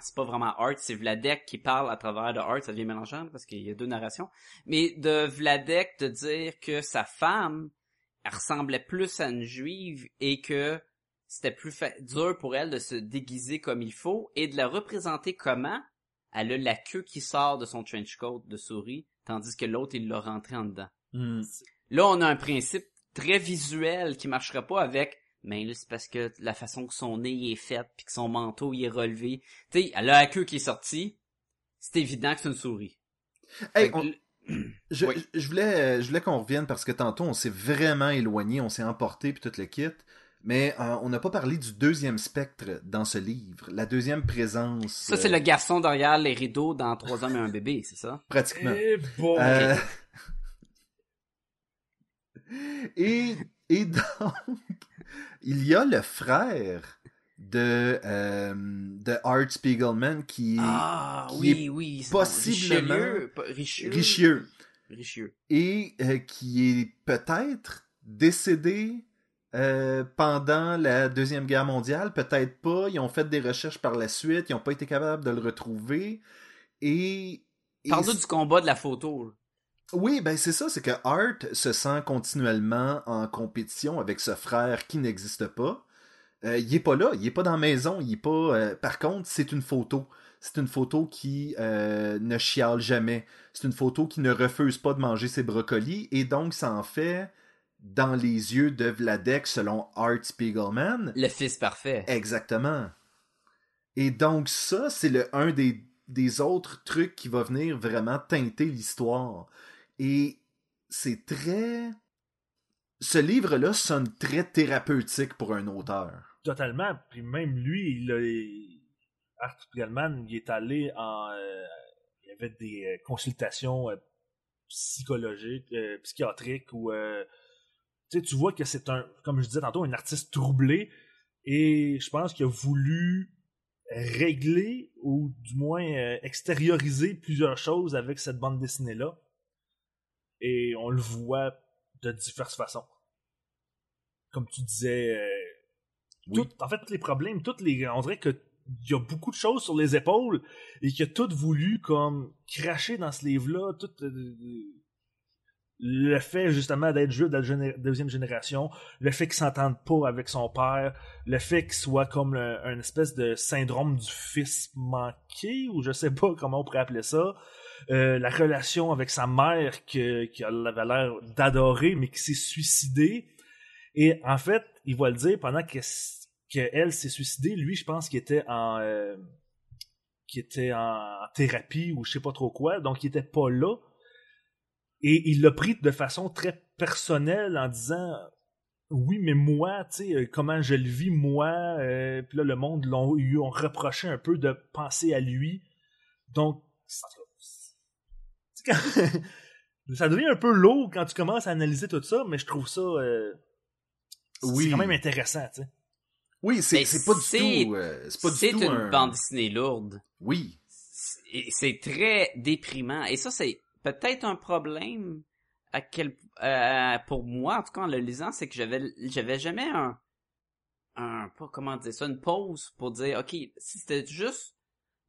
c'est pas vraiment Art, c'est Vladek qui parle à travers de Art, ça devient mélangeant parce qu'il y a deux narrations. Mais de Vladek de dire que sa femme, elle ressemblait plus à une juive et que c'était plus dur pour elle de se déguiser comme il faut et de la représenter comment? Elle a la queue qui sort de son trench coat de souris, tandis que l'autre, il l'a rentré en dedans. Hmm. Là, on a un principe très visuel qui marcherait pas avec mais c'est parce que la façon que son nez est fait puis que son manteau il est relevé. Tu sais, elle a la queue qui est sortie. C'est évident que c'est une souris. Hey, Je, je voulais, je voulais qu'on revienne parce que tantôt on s'est vraiment éloigné, on s'est emporté puis tout le kit. Mais euh, on n'a pas parlé du deuxième spectre dans ce livre, la deuxième présence. Ça, c'est le garçon derrière les rideaux dans Trois hommes et un bébé, c'est ça? Pratiquement. Et eh bon. Euh, et, et donc, il y a le frère de, euh, de Art Spiegelman qui, ah, qui oui, est oui, possiblement Richelieu, Richelieu. Et euh, qui est peut-être décédé euh, pendant la Deuxième Guerre mondiale, peut-être pas. Ils ont fait des recherches par la suite, ils n'ont pas été capables de le retrouver. Et. Parle-nous du combat de la photo. Oui, ben c'est ça, c'est que Art se sent continuellement en compétition avec ce frère qui n'existe pas. Euh, il est pas là, il est pas dans la maison, il est pas. Euh, par contre, c'est une photo. C'est une photo qui euh, ne chiale jamais. C'est une photo qui ne refuse pas de manger ses brocolis et donc ça en fait dans les yeux de Vladek selon Art Spiegelman. Le fils parfait. Exactement. Et donc ça, c'est le un des, des autres trucs qui va venir vraiment teinter l'histoire. Et c'est très... Ce livre-là sonne très thérapeutique pour un auteur. Totalement. Puis même lui, il a... Art Spiegelman, il est allé en... Euh, il y avait des euh, consultations euh, psychologiques, psychiatriques ou tu vois que c'est un, comme je disais tantôt, un artiste troublé. Et je pense qu'il a voulu régler ou du moins euh, extérioriser plusieurs choses avec cette bande dessinée-là. Et on le voit de diverses façons. Comme tu disais, euh, en fait, tous les problèmes, toutes les, on dirait qu'il y a beaucoup de choses sur les épaules et qu'il a tout voulu comme cracher dans ce livre-là, tout, euh, le fait justement d'être juif de la deuxième génération, le fait qu'il s'entende pas avec son père, le fait qu'il soit comme un espèce de syndrome du fils manqué, ou je sais pas comment on pourrait appeler ça, euh, la relation avec sa mère que, qui avait l'air d'adorer, mais qui s'est suicidée. Et en fait, il va le dire pendant que qu'elle s'est suicidée, lui, je pense qu'il était en euh, qui était en thérapie ou je sais pas trop quoi, donc il était pas là. Et il l'a pris de façon très personnelle en disant oui, mais moi, tu sais, euh, comment je le vis, moi, euh, puis là, le monde l'ont, lui ont reproché un peu de penser à lui. Donc, ça devient un peu lourd quand tu commences à analyser tout ça, mais je trouve ça euh, oui. c'est quand même intéressant, tu sais. Oui, c'est, c'est pas du tout. c'est pas du tout une bande dessinée lourde. Oui. C'est très déprimant. Et ça, c'est peut-être un problème à quel euh, pour moi en tout cas en le lisant c'est que j'avais j'avais jamais un un pas comment dire ça une pause pour dire ok si c'était juste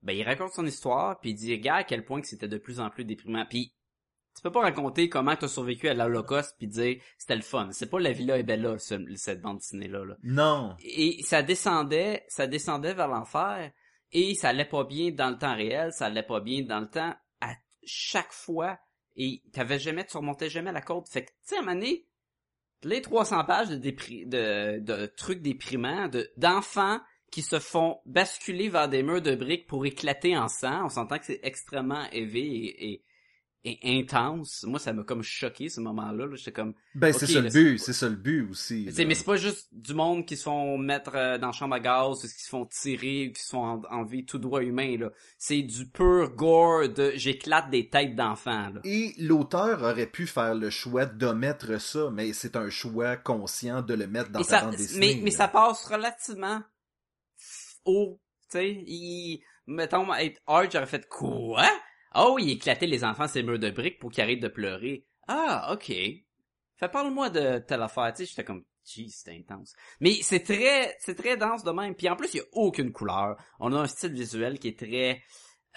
ben il raconte son histoire puis il dit regarde à quel point que c'était de plus en plus déprimant puis tu peux pas raconter comment tu as survécu à l'Holocauste puis dire c'était le fun. C'est pas la villa est belle cette bande dessinée là, là non. Et ça descendait ça descendait vers l'enfer et ça allait pas bien dans le temps réel ça allait pas bien dans le temps chaque fois et t'avais jamais, tu surmontais jamais la côte. Fait que, tu sais, à les 300 pages de, de, de trucs déprimants, de, d'enfants qui se font basculer vers des murs de briques pour éclater en sang, on s'entend que c'est extrêmement élevé et et intense. Moi, ça m'a comme choqué ce moment-là. J'étais comme. Ben, c'est ça le but, c'est ça le but aussi. Mais c'est pas juste du monde qui se font mettre euh, dans la chambre à gaz, qui se font tirer, qui sont en, vie tout droit humain, là. C'est du pur gore de j'éclate des têtes d'enfants, là. Et l'auteur aurait pu faire le choix d'omettre ça, mais c'est un choix conscient de le mettre dans sa bande dessinée. Mais, mais ça passe relativement haut, tu sais. Il... Mettons, Art, j'aurais fait quoi? Oh, il éclatait les enfants ces murs de briques pour qu'ils arrêtent de pleurer. Ah, ok. Fait parle-moi de telle affaire. Tu sais, j'étais comme, jeez, c'est intense. Mais c'est très, c'est très dense de même. Puis en plus, il y a aucune couleur. On a un style visuel qui est très,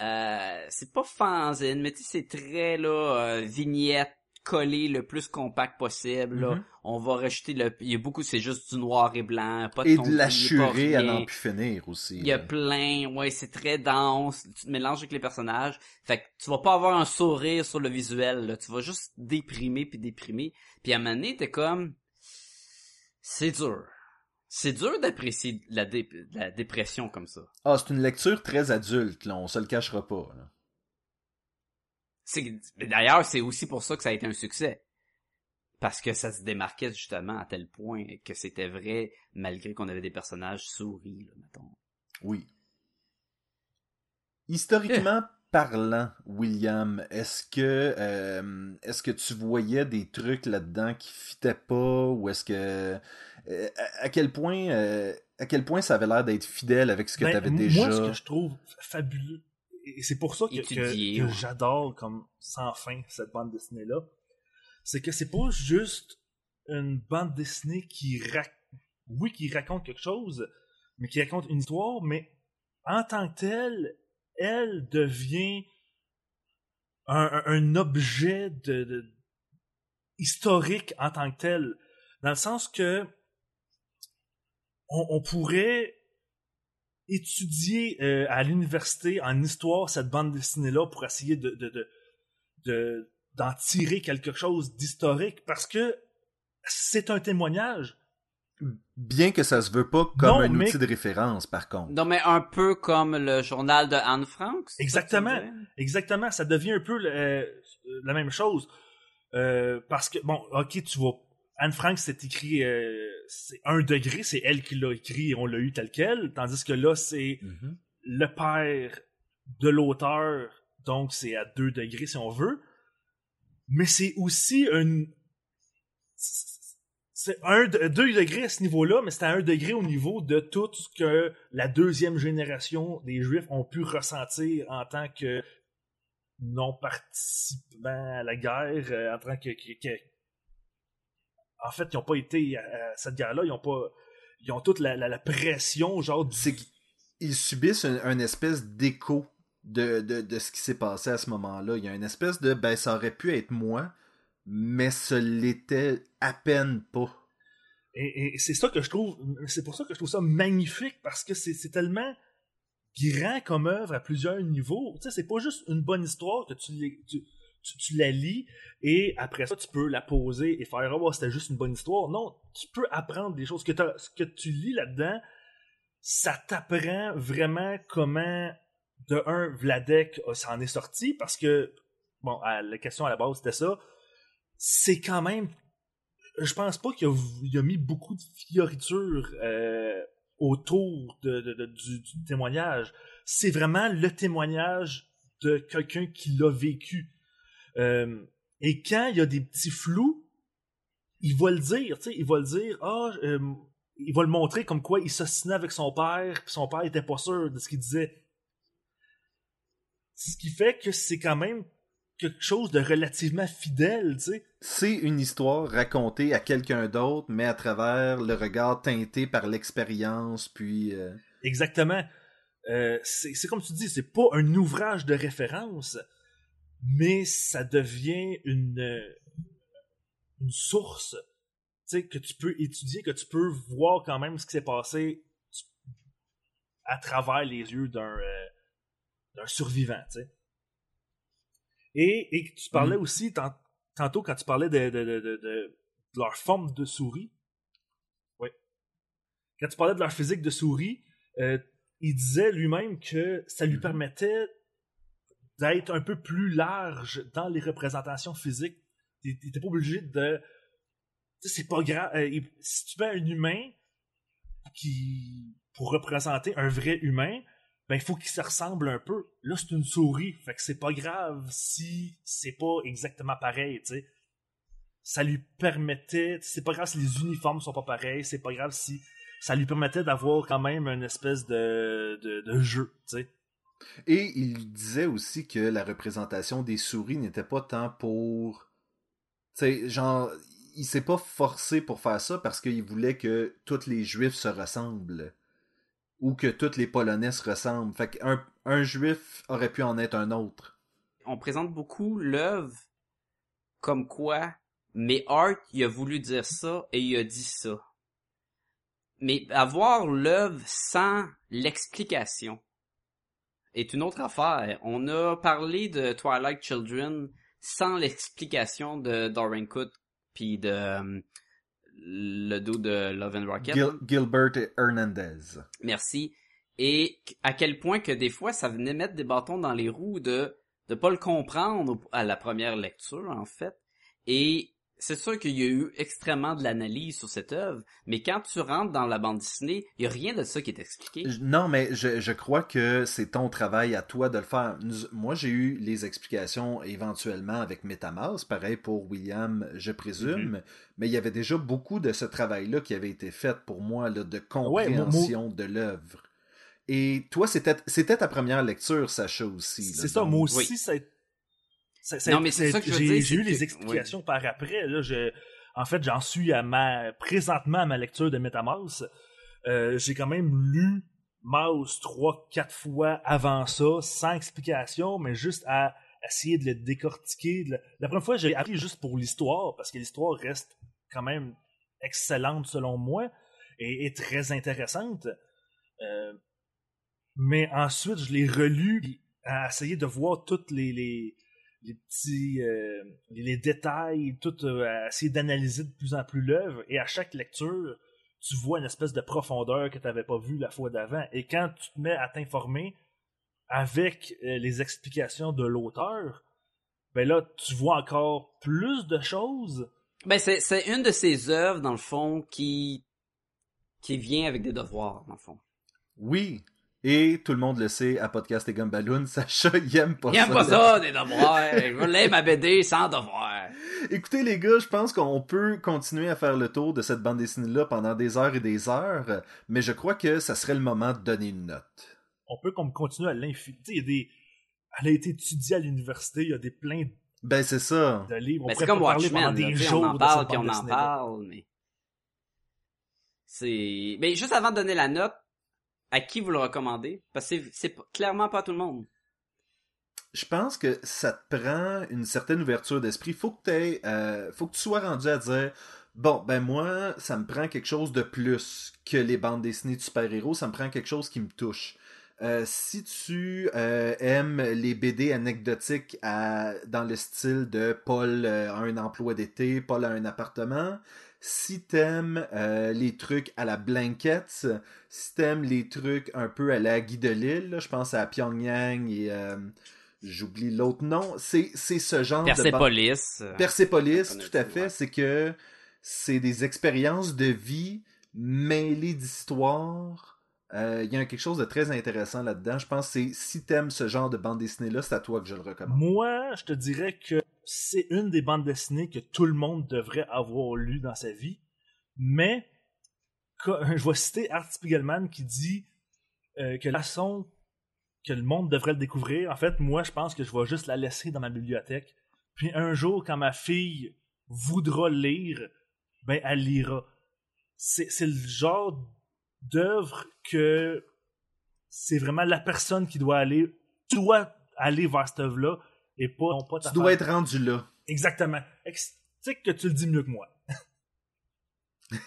euh, c'est pas fanzine, mais tu sais, c'est très là euh, vignette coller le plus compact possible. Là. Mm-hmm. On va rajouter le. Il y a beaucoup, c'est juste du noir et blanc, pas de Et de la churée à n'en plus finir aussi. Il y a plein, ouais, c'est très dense. Tu te mélanges avec les personnages. Fait que tu vas pas avoir un sourire sur le visuel. Là. Tu vas juste déprimer puis déprimer. Puis à un moment donné, t'es comme. C'est dur. C'est dur d'apprécier la, la dépression comme ça. Ah, c'est une lecture très adulte, là. On se le cachera pas. Là. D'ailleurs, c'est aussi pour ça que ça a été un succès. Parce que ça se démarquait justement à tel point que c'était vrai, malgré qu'on avait des personnages souris, là, mettons. Oui. Historiquement parlant, William, est-ce que euh, est-ce que tu voyais des trucs là-dedans qui fitaient pas ou est-ce que euh, à quel point euh, à quel point ça avait l'air d'être fidèle avec ce que ben, tu avais déjà? Moi, ce que je trouve fabuleux et c'est pour ça que, j'adore comme sans fin cette bande dessinée là, c'est que c'est pas juste une bande dessinée qui oui qui raconte quelque chose, mais qui raconte une histoire, mais en tant que telle, elle devient un, objet de, historique en tant que tel, dans le sens que on, pourrait étudier euh, à l'université en histoire cette bande dessinée là pour essayer de, de d'en tirer quelque chose d'historique parce que c'est un témoignage Bien que ça se veut pas comme un outil de référence, par contre. Non, mais un peu comme le journal de Anne Frank. Exactement. Exactement. Ça devient un peu euh, la même chose. Euh, parce que, bon, ok, tu vois, Anne Frank, c'est écrit, euh, c'est un degré, c'est elle qui l'a écrit et on l'a eu tel quel. Tandis que là, c'est mm-hmm. le père de l'auteur, donc c'est à deux degrés si on veut. Mais c'est aussi un c'est un, deux degrés à ce niveau-là, mais c'est à un degré au niveau de tout ce que la deuxième génération des Juifs ont pu ressentir en tant que non participants à la guerre, euh, en tant que, en fait, ils n'ont pas été à, cette guerre-là, ils ont pas, ils ont toute la, pression, genre. C'est qu'ils subissent un, espèce d'écho de, de, de, ce qui s'est passé à ce moment-là. Il y a une espèce de, ben, ça aurait pu être moi, mais ce l'était à peine pas. Et, c'est ça que je trouve, c'est pour ça que je trouve ça magnifique parce que c'est tellement grand comme œuvre à plusieurs niveaux. Tu sais, c'est pas juste une bonne histoire que tu, tu, tu, la lis et après ça tu peux la poser et faire oh c'était juste une bonne histoire. Non, tu peux apprendre des choses que ce que tu lis là-dedans, ça t'apprend vraiment comment de un Vladek s'en est sorti parce que bon, la question à la base c'était ça c'est quand même. Je pense pas qu'il a, mis beaucoup de fioritures euh, autour de, du, témoignage. C'est vraiment le témoignage de quelqu'un qui l'a vécu. Euh, et quand il y a des petits flous, il va le dire, tu sais, il va le dire, ah, euh, il va le montrer comme quoi il s'assinait avec son père, puis son père était pas sûr de ce qu'il disait. Ce qui fait que c'est quand même quelque chose de relativement fidèle, tu sais. C'est une histoire racontée à quelqu'un d'autre, mais à travers le regard teinté par l'expérience, puis... Euh, Exactement. Euh, c'est comme tu dis, c'est pas un ouvrage de référence, mais ça devient une, une source que tu peux étudier, que tu peux voir quand même ce qui s'est passé à travers les yeux d'un euh, survivant. Sais. Et, tu parlais mm. aussi tantôt quand tu parlais de, leur forme de souris. Oui. Quand tu parlais de leur physique de souris, euh, il disait lui-même que ça lui d'être un peu plus large dans les représentations physiques. N'était pas obligé de. c'est pas grave. Euh, si tu mets un humain qui. pour représenter un vrai humain, ben il faut qu'il se ressemble un peu. Là, c'est une souris, fait que c'est pas grave si c'est pas exactement pareil, tu. Ça lui permettait, c'est pas grave si les uniformes sont pas pareils, c'est pas grave si ça lui permettait d'avoir quand même une espèce de, de, jeu, tu sais. Et il disait aussi que la représentation des souris n'était pas tant pour. Tu sais, genre, il s'est pas forcé pour faire ça parce qu'il voulait que tous les juifs se ressemblent ou que toutes les Polonais se ressemblent. Fait qu'un un juif aurait pu en être un autre. On présente beaucoup l'œuvre comme quoi, mais Art, il a voulu dire ça et il a dit ça. Mais avoir l'œuvre sans l'explication est une autre affaire. On a parlé de Twilight Children sans l'explication de Doran Cook puis de euh, le dos de Love and Rocket. Gilbert Hernandez. Merci. Et à quel point que des fois, ça venait mettre des bâtons dans les roues de de pas le comprendre à la première lecture, en fait. Et c'est sûr qu'il y a eu extrêmement de l'analyse sur cette œuvre, mais quand tu rentres dans la bande dessinée, il y a rien de ça qui est expliqué. Non, mais je, je crois que c'est ton travail à toi de le faire. Moi, j'ai eu les explications éventuellement avec MetaMask, pareil pour William, je présume, mm-hmm. mais il y avait déjà beaucoup de ce travail-là qui avait été fait pour moi là, de compréhension de l'œuvre. Et toi, c'était ta première lecture, Sacha aussi. C'est ça, moi aussi, ça non, mais c'est ça que J'ai eu les explications par après. Là, je, en fait, j'en suis à ma présentement à ma lecture de MetaMouse. Euh, j'ai quand même lu Mouse trois, quatre fois avant ça, sans explication, mais juste à essayer de le décortiquer. La première fois, j'ai appris juste pour l'histoire, parce que l'histoire reste quand même excellente selon moi et, très intéressante. Euh, mais ensuite, je l'ai relu à essayer de voir toutes les, les, les petits euh, les détails, tout euh, essayer d'analyser de plus en plus l'œuvre et à chaque lecture, tu vois une espèce de profondeur que tu n'avais pas vue la fois d'avant et quand tu te mets à t'informer avec euh, les explications de l'auteur, ben là tu vois encore plus de choses. Ben c'est c'est une de ces œuvres dans le fond qui qui vient avec des devoirs dans le fond. Oui, et tout le monde le sait, à Podcast et Gumballoon, Sacha, il aime pas ça. Il aime pas ça, des devoirs. je lire ma BD sans devoirs. Écoutez, les gars, je pense qu'on peut continuer à faire le tour de cette bande dessinée-là pendant des heures et des heures, mais je crois que ça serait le moment de donner une note. On peut continuer à l'infini. Il y a des... Elle a été étudiée à l'université, il y a des plein ben, c'est ça. de livres. Ben, c'est comme Watchmen, des jours on en parle, puis on en parle, mais... C'est... Mais juste avant de donner la note, à qui vous le recommandez? Parce que c'est clairement pas tout le monde. Je pense que ça te prend une certaine ouverture d'esprit. Faut que euh, faut que tu sois rendu à dire bon ben moi ça me prend quelque chose de plus que les bandes dessinées de super-héros. Ça me prend quelque chose qui me touche. Euh, si tu euh, aimes les BD anecdotiques dans le style de Paul a un emploi d'été, Paul a un appartement, si t'aimes euh, les trucs à la Blankets, si t'aimes les trucs un peu à la Guy de Lille, je pense à Pyongyang et euh, j'oublie l'autre nom, c'est, ce genre Persepolis. de... Persepolis. Persepolis, tout à fait. C'est que c'est des expériences de vie mêlées d'histoires. Euh, il y a quelque chose de très intéressant là-dedans. Je pense que c'est si t'aimes ce genre de bande dessinée-là, c'est à toi que je le recommande. Moi, je te dirais que c'est une des bandes dessinées que tout le monde devrait avoir lu dans sa vie. Mais, je vais citer Art Spiegelman qui dit euh, que la façon que le monde devrait le découvrir, en fait, moi, je pense que je vais juste la laisser dans ma bibliothèque. Puis un jour, quand ma fille voudra lire, ben, elle lira. C'est, le genre d'œuvre que c'est vraiment la personne qui doit aller, tu dois aller vers cette œuvre-là et pas, pas Tu dois être rendu là. Exactement. Tu sais que tu le dis mieux que moi.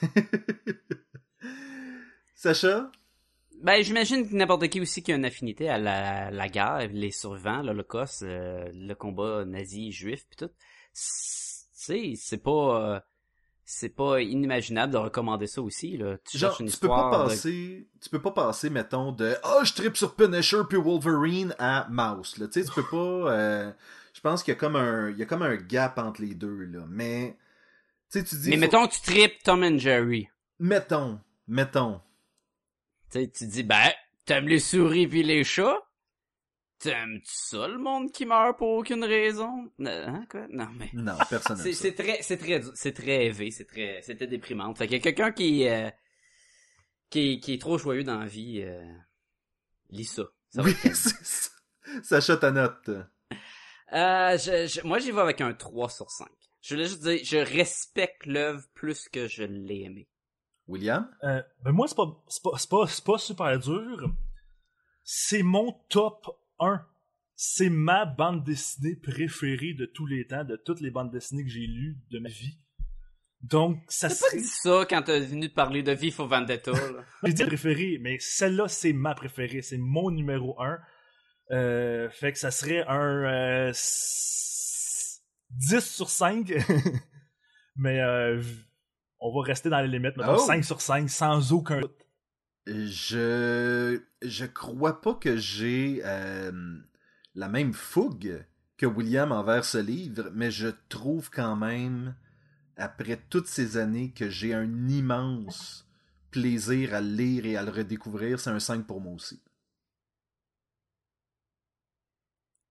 Sacha? Ben, j'imagine que n'importe qui aussi qui a une affinité à la, la guerre, les survivants, l'Holocauste, euh, le combat nazi-juif, puis tout. Tu sais, c'est pas... Euh, c'est pas inimaginable de recommander ça aussi là. Tu Genre, tu peux pas passer, tu peux pas passer mettons de oh je tripe sur Punisher puis Wolverine à Mouse là. Tu sais, tu peux pas. Euh, je pense qu'il y a comme un, il y a comme un gap entre les deux là. Mais tu sais, tu dis. Mais mettons tu tripes Tom and Jerry. Mettons, mettons. Tu sais, tu dis ben t'aimes les souris puis les chats. T'aimes-tu ça, le monde qui meurt pour aucune raison? Hein, quoi? Non, mais. Non, personne c'est, c'est très, c'est très, c'est très élevé, c'est très, c'était déprimant. Fait a quelqu'un qui, euh, qui, qui est trop joyeux dans la vie, euh, lis ça. ça oui, c'est ça. Sacha ta note. Euh, je, moi, j'y vais avec un 3 sur 5. Je voulais juste dire, je respecte l'œuvre plus que je l'ai aimé. William? Euh, ben moi, c'est pas, c'est pas, c'est pas, c'est pas super dur. C'est mon top c'est ma bande dessinée préférée de tous les temps, de toutes les bandes dessinées que j'ai lues de ma vie. Donc, ça serait... pas dit ça quand t'es venu de parler de Vif Vendetta, j'ai dit préférée, mais celle-là, c'est ma préférée. C'est mon numéro 1. Euh, fait que ça serait un 10 euh, sur 5. mais euh, on va rester dans les limites. Mettons 5 sur 5, sans aucun doute. Je je crois pas que j'ai euh, la même fougue que William envers ce livre, mais je trouve quand même, après toutes ces années, que j'ai un immense plaisir à le lire et à le redécouvrir. C'est un 5 pour moi aussi.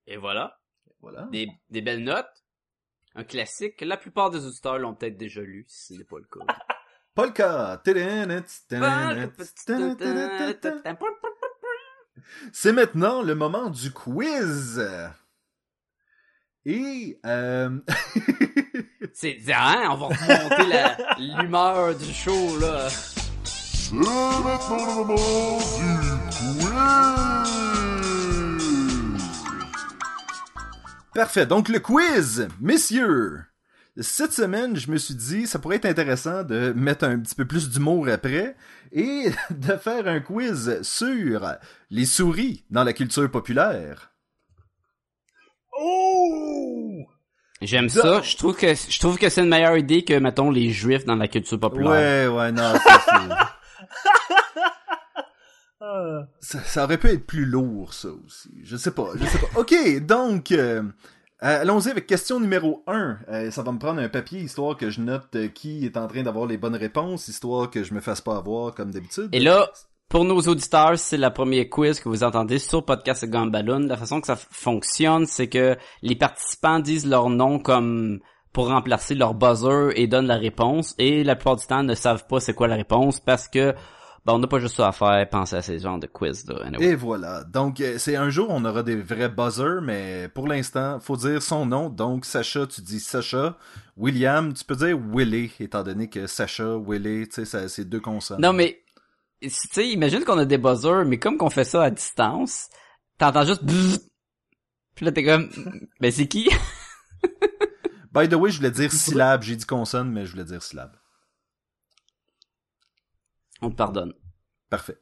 Et voilà. Voilà. Des, des belles notes. Un classique. La plupart des auditeurs l'ont peut-être déjà lu, si ce n'est pas le cas. C'est maintenant le moment du quiz. Et euh... c'est hein, on va remonter l'humeur du show là. C'est maintenant le moment du quiz. Parfait. Donc le quiz, messieurs. Cette semaine, je me suis dit, ça pourrait être intéressant de mettre un petit peu plus d'humour après et de faire un quiz sur les souris dans la culture populaire. Oh! J'aime ça. Je trouve que je trouve que c'est une meilleure idée que mettons les juifs dans la culture populaire. Ouais, ouais, non, ça, ça, ça aurait pu être plus lourd, ça aussi. Je sais pas, je sais pas. Ok, donc, euh, euh, allons-y avec question numéro 1. Euh, ça va me prendre un papier, histoire que je note qui est en train d'avoir les bonnes réponses, histoire que je me fasse pas avoir comme d'habitude. Et là, pour nos auditeurs, c'est la première quiz que vous entendez sur Podcast Gumballoon. La façon que ça fonctionne, c'est que les participants disent leur nom comme pour remplacer leur buzzer et donnent la réponse. Et la plupart du temps, ne savent pas c'est quoi la réponse parce que ben, on n'a pas juste ça à faire, penser à ces genres de quiz là. Et voilà. Donc euh, c'est un jour on aura des vrais buzzers, mais pour l'instant, faut dire son nom. Donc Sacha, tu dis Sacha. William, tu peux dire Willy, étant donné que Sacha, Willy, tu sais, c'est deux consonnes. Non mais, tu sais, imagine qu'on a des buzzers, mais comme qu'on fait ça à distance, t'entends juste Puis là t'es comme, mais c'est qui? By the way, je voulais dire syllabe, j'ai dit consonne, mais je voulais dire syllabe. On te pardonne. Parfait.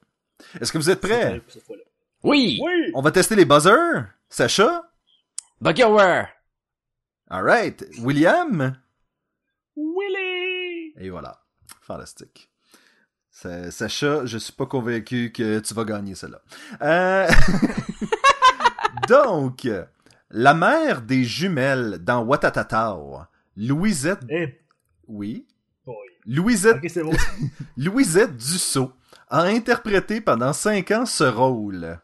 Est-ce que vous êtes prêts? Oui! Oui! On va tester les buzzers. Sacha? Buckerware! Alright. William? Willy! Et voilà. Fantastique. Sacha, je suis pas convaincu que tu vas gagner cela. Euh... Donc, la mère des jumelles dans Watatatao, Louisette... Eh. Oui? Louisette, okay, bon. Louisette Dussault a interprété pendant cinq ans ce rôle.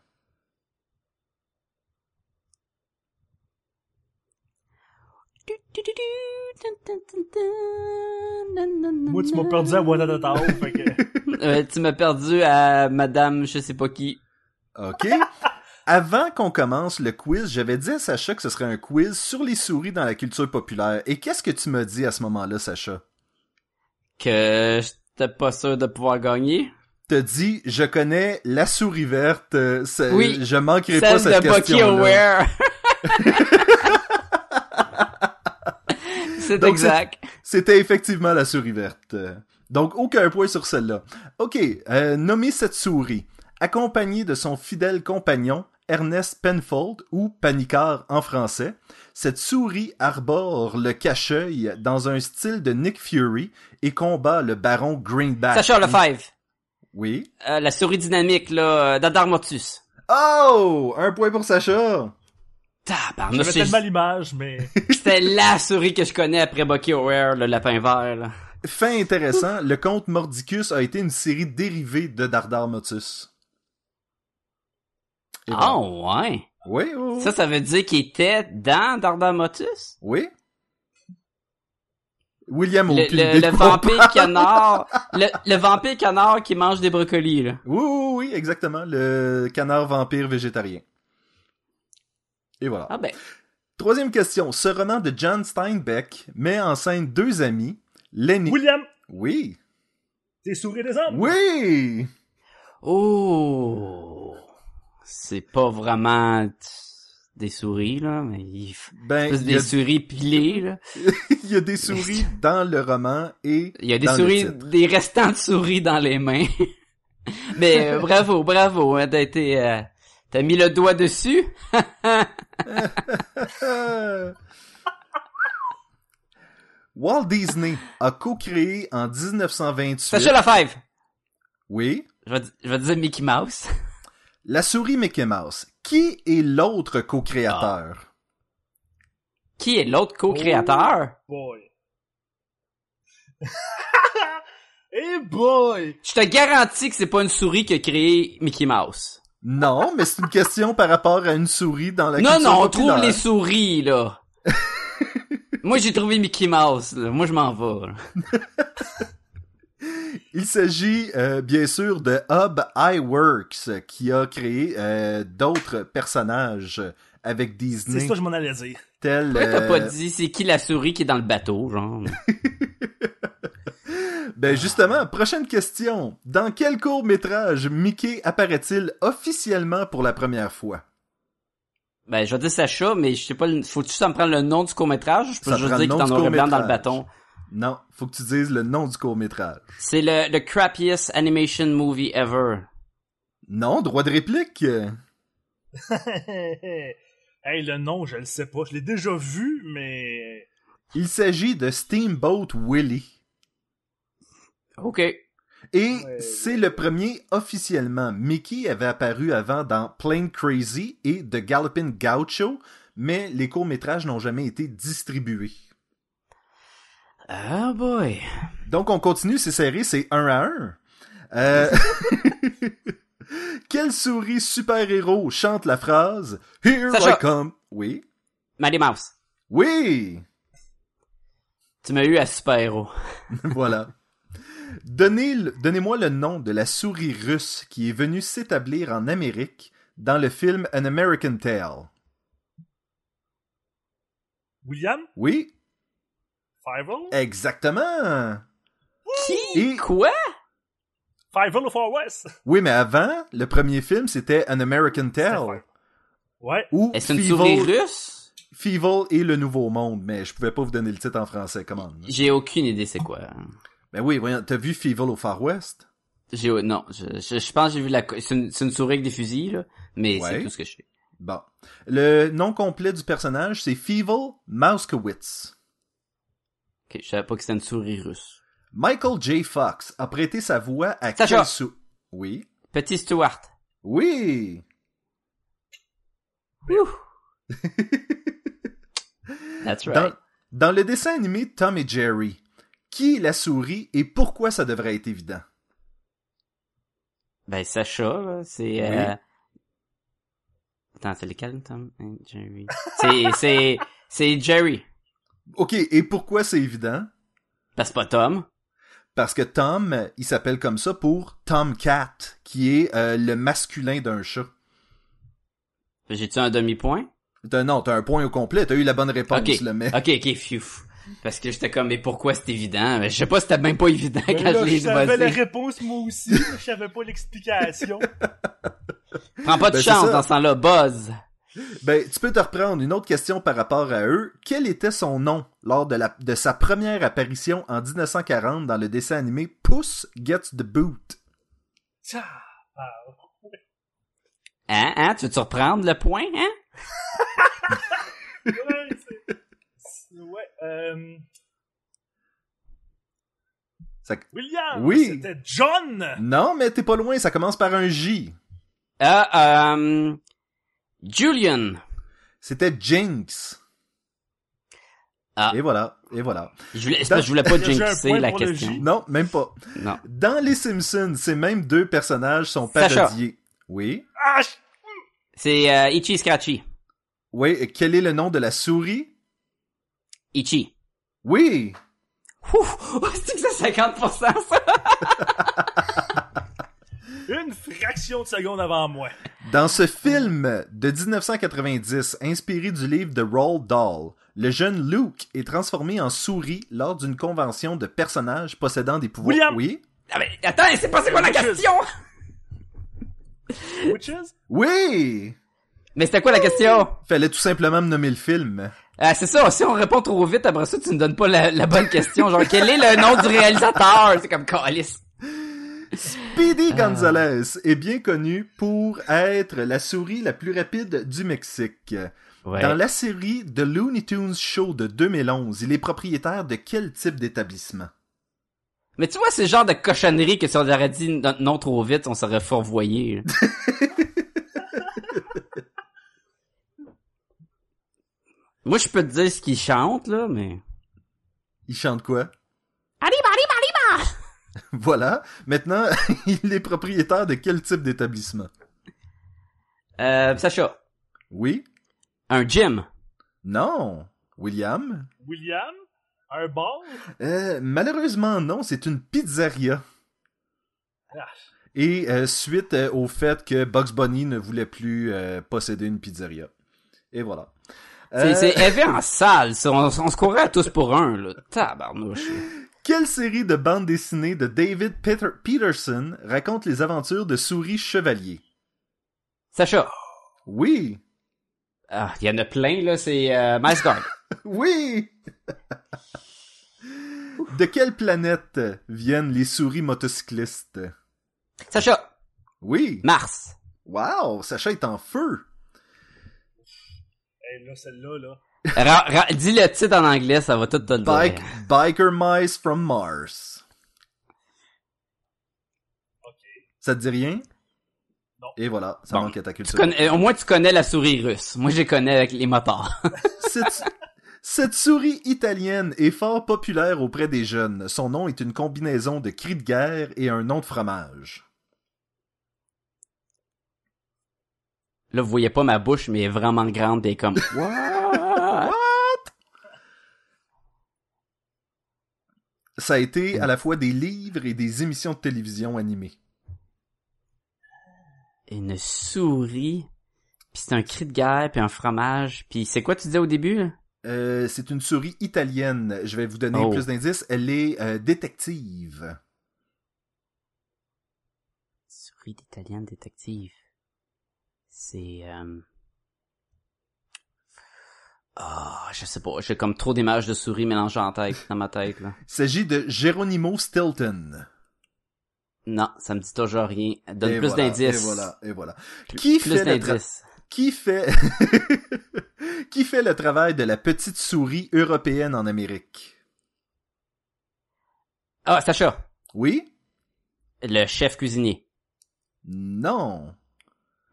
Moi, tu m'as perdu à Watatata. fait que... euh, tu m'as perdu à Madame je sais pas qui. OK. Avant qu'on commence le quiz, j'avais dit à Sacha que ce serait un quiz sur les souris dans la culture populaire. Et qu'est-ce que tu m'as dit à ce moment-là, Sacha? Que j'étais pas sûr de pouvoir gagner. T'as dit, je connais la souris verte, euh, oui, je manquerai pas cette question-là. c'est exact. C'était effectivement la souris verte. Donc, aucun point sur celle-là. Ok, euh, nommez cette souris, accompagnée de son fidèle compagnon, Ernest Penfold, ou Panicard en français. Cette souris arbore le cache-œil dans un style de Nick Fury et combat le baron Greenback. Sacha Lefebvre. Oui. Euh, la souris dynamique, là, d'Adarmotus. Oh! Un point pour Sacha! Tabarnak, J'avais tellement l'image, mais... C'était la souris que je connais après Bucky O'Hare, le lapin vert, là. Fin intéressant, le conte Mordicus a été une série dérivée de Dardarmotus. Ah, oh, ouais. Oui, oui, oui. Ça, ça veut dire qu'il était dans Dardarmotus? Oui. William le, le, le vampire canard, le, le, vampire canard qui mange des brocolis, là. Oui, oui, oui, exactement. Le canard vampire végétarien. Et voilà. Ah ben. Troisième question. Ce roman de John Steinbeck met en scène deux amis, Lenny. William! Oui. T'es souris des hommes? Oui! Oh! C'est pas vraiment des souris, là, mais il ben, plus des a... souris pilées, là. il y a des souris dans le roman et Il y a des souris, des restants de souris dans les mains. mais euh, bravo, bravo, hein, t'as été... Euh, t'as mis le doigt dessus. Walt Disney a co-créé en 1928... Sacha Lefebvre! Oui? Je vais, je vais dire Mickey Mouse. La souris Mickey Mouse. Qui est l'autre co-créateur? Qui est l'autre co-créateur? Oh boy. hey boy! Je te garantis que c'est pas une souris qui a créé Mickey Mouse. Non, mais c'est une question par rapport à une souris dans la Non, non, on trouve les souris, là. Moi, j'ai trouvé Mickey Mouse, là. Moi, je m'en vais. Il s'agit euh, bien sûr de Hub Iworks qui a créé euh, d'autres personnages avec Disney. C'est ça que je m'en allais dire. Tel, Pourquoi t'as pas dit c'est qui la souris qui est dans le bateau, genre? ben justement, prochaine question. Dans quel court métrage Mickey apparaît-il officiellement pour la première fois? Ben, je vais dire Sacha, mais je sais pas, faut-tu ça me prendre le nom du court métrage? Je peux juste dire qu'il est en noir blanc dans le bâton. Non, faut que tu dises le nom du court métrage. C'est le, le crappiest animation movie ever. Non, droit de réplique. hey, le nom, je le sais pas. Je l'ai déjà vu, mais. Il s'agit de Steamboat Willie. Ok. Et c'est le premier officiellement. Mickey avait apparu avant dans Plain Crazy et The Galloping Gaucho, mais les courts-métrages n'ont jamais été distribués. Ah oh boy. Donc on continue, c'est serré, c'est un à un. Euh... Quelle souris super-héros chante la phrase Here I come? Oui. Mighty Mouse. Oui. Tu m'as eu à super-héros. voilà. Donnez, donnez-moi le nom de la souris russe qui est venue s'établir en Amérique dans le film An American Tale. William? Oui. Fivel? Exactement. Qui? Et... Quoi? Fivel au Far West. Oui, mais avant, le premier film, c'était An American Tale. Ouais. Est-ce une souris russe? Feeble et le Nouveau Monde, mais je pouvais pas vous donner le titre en français, comment? J'ai aucune idée c'est quoi. Ben oui, voyons, t'as vu Feeble au Far West? J'ai, non, je, je, pense que j'ai vu la, c'est une, une, souris avec des fusils, là, mais c'est tout ce que je sais. Bon. Le nom complet du personnage, c'est Feeble Mouskowitz. Ok, je savais pas que c'était une souris russe. Michael J. Fox a prêté sa voix à quel sou... Oui. Petit Stewart. Oui. That's right. Dans, dans, le dessin animé Tom et Jerry, qui est la souris et pourquoi ça devrait être évident? Ben, Sacha, c'est... Oui. Euh... Attends, c'est lequel, Tom et Jerry? c'est, c'est, c'est Jerry. Ok, et pourquoi c'est évident? Parce que pas Tom. Parce que Tom, il s'appelle comme ça pour Tomcat, qui est euh, le masculin d'un chat. J'ai-tu un demi-point? non, t'as un point au complet, t'as eu la bonne réponse, okay. le mec. Ok, ok, phew. Parce que j'étais comme, mais pourquoi c'est évident? Je sais pas si c'était même pas évident quand là, je l'ai Je savais la réponse moi aussi, je savais pas l'explication. Prends pas de ben, chance dans ce temps-là, Buzz. Ben, tu peux te reprendre une autre question par rapport à eux. Quel était son nom lors de, la, de sa première apparition en 1940 dans le dessin animé Puss Gets the Boot? Ah, Hein, hein? Tu veux te reprendre le point, hein? ouais, c'est... Ouais, euh... Ça... William! Oui! C'était John! Non, mais t'es pas loin, ça commence par un J. Euh, euh... Julian. C'était Jinx. Ah. Et voilà, et voilà. Je voulais, Dans... je voulais pas jinxer la question. Non, même pas. Non. Dans Les Simpsons, ces mêmes deux personnages sont parodiés. Oui. Ah, c'est euh, Ichi Scratchy. Oui, et quel est le nom de la souris? Ichi. Oui. Ouf, c'est que c'est 50% ça? Une fraction de seconde avant moi. Dans ce film de 1990, inspiré du livre de Roald Dahl, le jeune Luke est transformé en souris lors d'une convention de personnages possédant des pouvoirs. William! Oui? Ah mais, attends, c'est pas c'est quoi la question? Witches? Oui! Mais c'était quoi la question? Fallait tout simplement me nommer le film. Ah, c'est ça, si on répond trop vite, après ça, tu ne donnes pas la, la bonne question. Genre, quel est le nom du réalisateur? C'est comme Calis. Speedy Gonzalez est bien connu pour être la souris la plus rapide du Mexique. Ouais. Dans la série The Looney Tunes Show de 2011, il est propriétaire de quel type d'établissement? Mais tu vois, c'est le genre de cochonnerie que si on aurait dit non trop vite, on serait fourvoyé. Moi, je peux te dire ce qu'il chante, là, mais... Il chante quoi? Arriba, arriba! voilà. Maintenant, il est propriétaire de quel type d'établissement? Euh, Sacha. Oui? Un gym. Non. William? William? Un bar? Euh, malheureusement, non. C'est une pizzeria. Ah. Et euh, suite euh, au fait que Bugs Bunny ne voulait plus euh, posséder une pizzeria. Et voilà. C'est élevé en salle, ça. On, se courait tous pour un, là. Tabarnouche. Quelle série de bandes dessinées de David Peter Peterson raconte les aventures de Souris Chevalier? Sacha. Oui. Ah, il y en a plein, là. C'est euh, Mice Guard. oui! de quelle planète viennent les souris motocyclistes? Sacha. Oui. Mars. Wow, Sacha est en feu. Hey, là, celle-là, là. Dis le titre en anglais, ça va tout te le Bike, Biker Mice from Mars. Ça te dit rien? Non. Et voilà, ça Bon. manque à ta culture. Connais- au moins, tu connais la souris russe. Moi, je les connais avec les motards. Cette, cette souris italienne est fort populaire auprès des jeunes. Son nom est une combinaison de cri de guerre et un nom de fromage. Là, vous voyez pas ma bouche, mais elle est vraiment grande et comme... What? Ça a été à la fois des livres et des émissions de télévision animées. Une souris, puis c'est un cri de guerre, puis un fromage, puis c'est quoi tu disais au début? là? Euh, c'est une souris italienne. Je vais vous donner Oh. plus d'indices. Elle est euh, détective. Souris d'italienne détective. C'est... Euh... Ah, je sais pas, j'ai comme trop d'images de souris mélangées en tête, dans ma tête, là. Il s'agit de Geronimo Stilton. Non, ça me dit toujours rien. Donne Et plus voilà, d'indices. Et voilà, et voilà. Qui Plus fait, d'indices. qui fait qui fait le travail de la petite souris européenne en Amérique? Ah, Sacha, Oui? Le chef cuisinier. Non.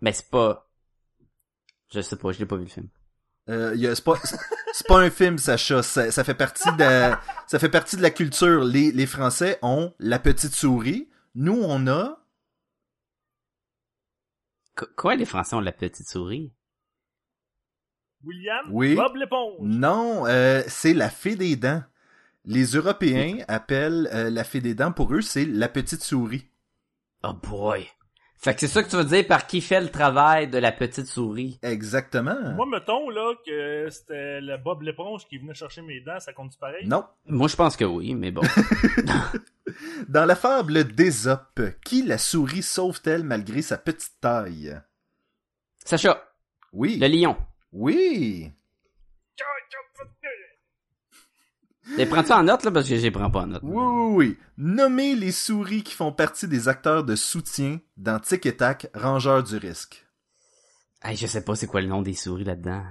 Mais c'est pas... Je sais pas, je l'ai pas vu le film. Euh, c'est pas c'est pas un film Sacha, ça, ça fait partie de ça fait partie de la culture. Les, les Français ont la petite souris. Nous on a Qu- Quoi, les Français ont la petite souris? William? Oui. Bob l'éponge. non, euh, c'est la fée des dents. Les Européens appellent euh, la fée des dents pour eux c'est la petite souris. Oh boy. Fait que c'est ça que tu veux dire par qui fait le travail de la petite souris. Exactement. Moi, mettons, là, que c'était le Bob l'éponge qui venait chercher mes dents, ça compte pareil? Non. Moi, je pense que oui, mais bon. Dans la fable d'Ésope, qui la souris sauve-t-elle malgré sa petite taille? Sacha, Oui. le lion. Oui. Les prends-tu en note, là, parce que je les prends pas en note. Oui, oui, oui. Nommez les souris qui font partie des acteurs de soutien dans Tic et Tac, Rangeurs du risque. Hey, je sais pas c'est quoi le nom des souris là-dedans.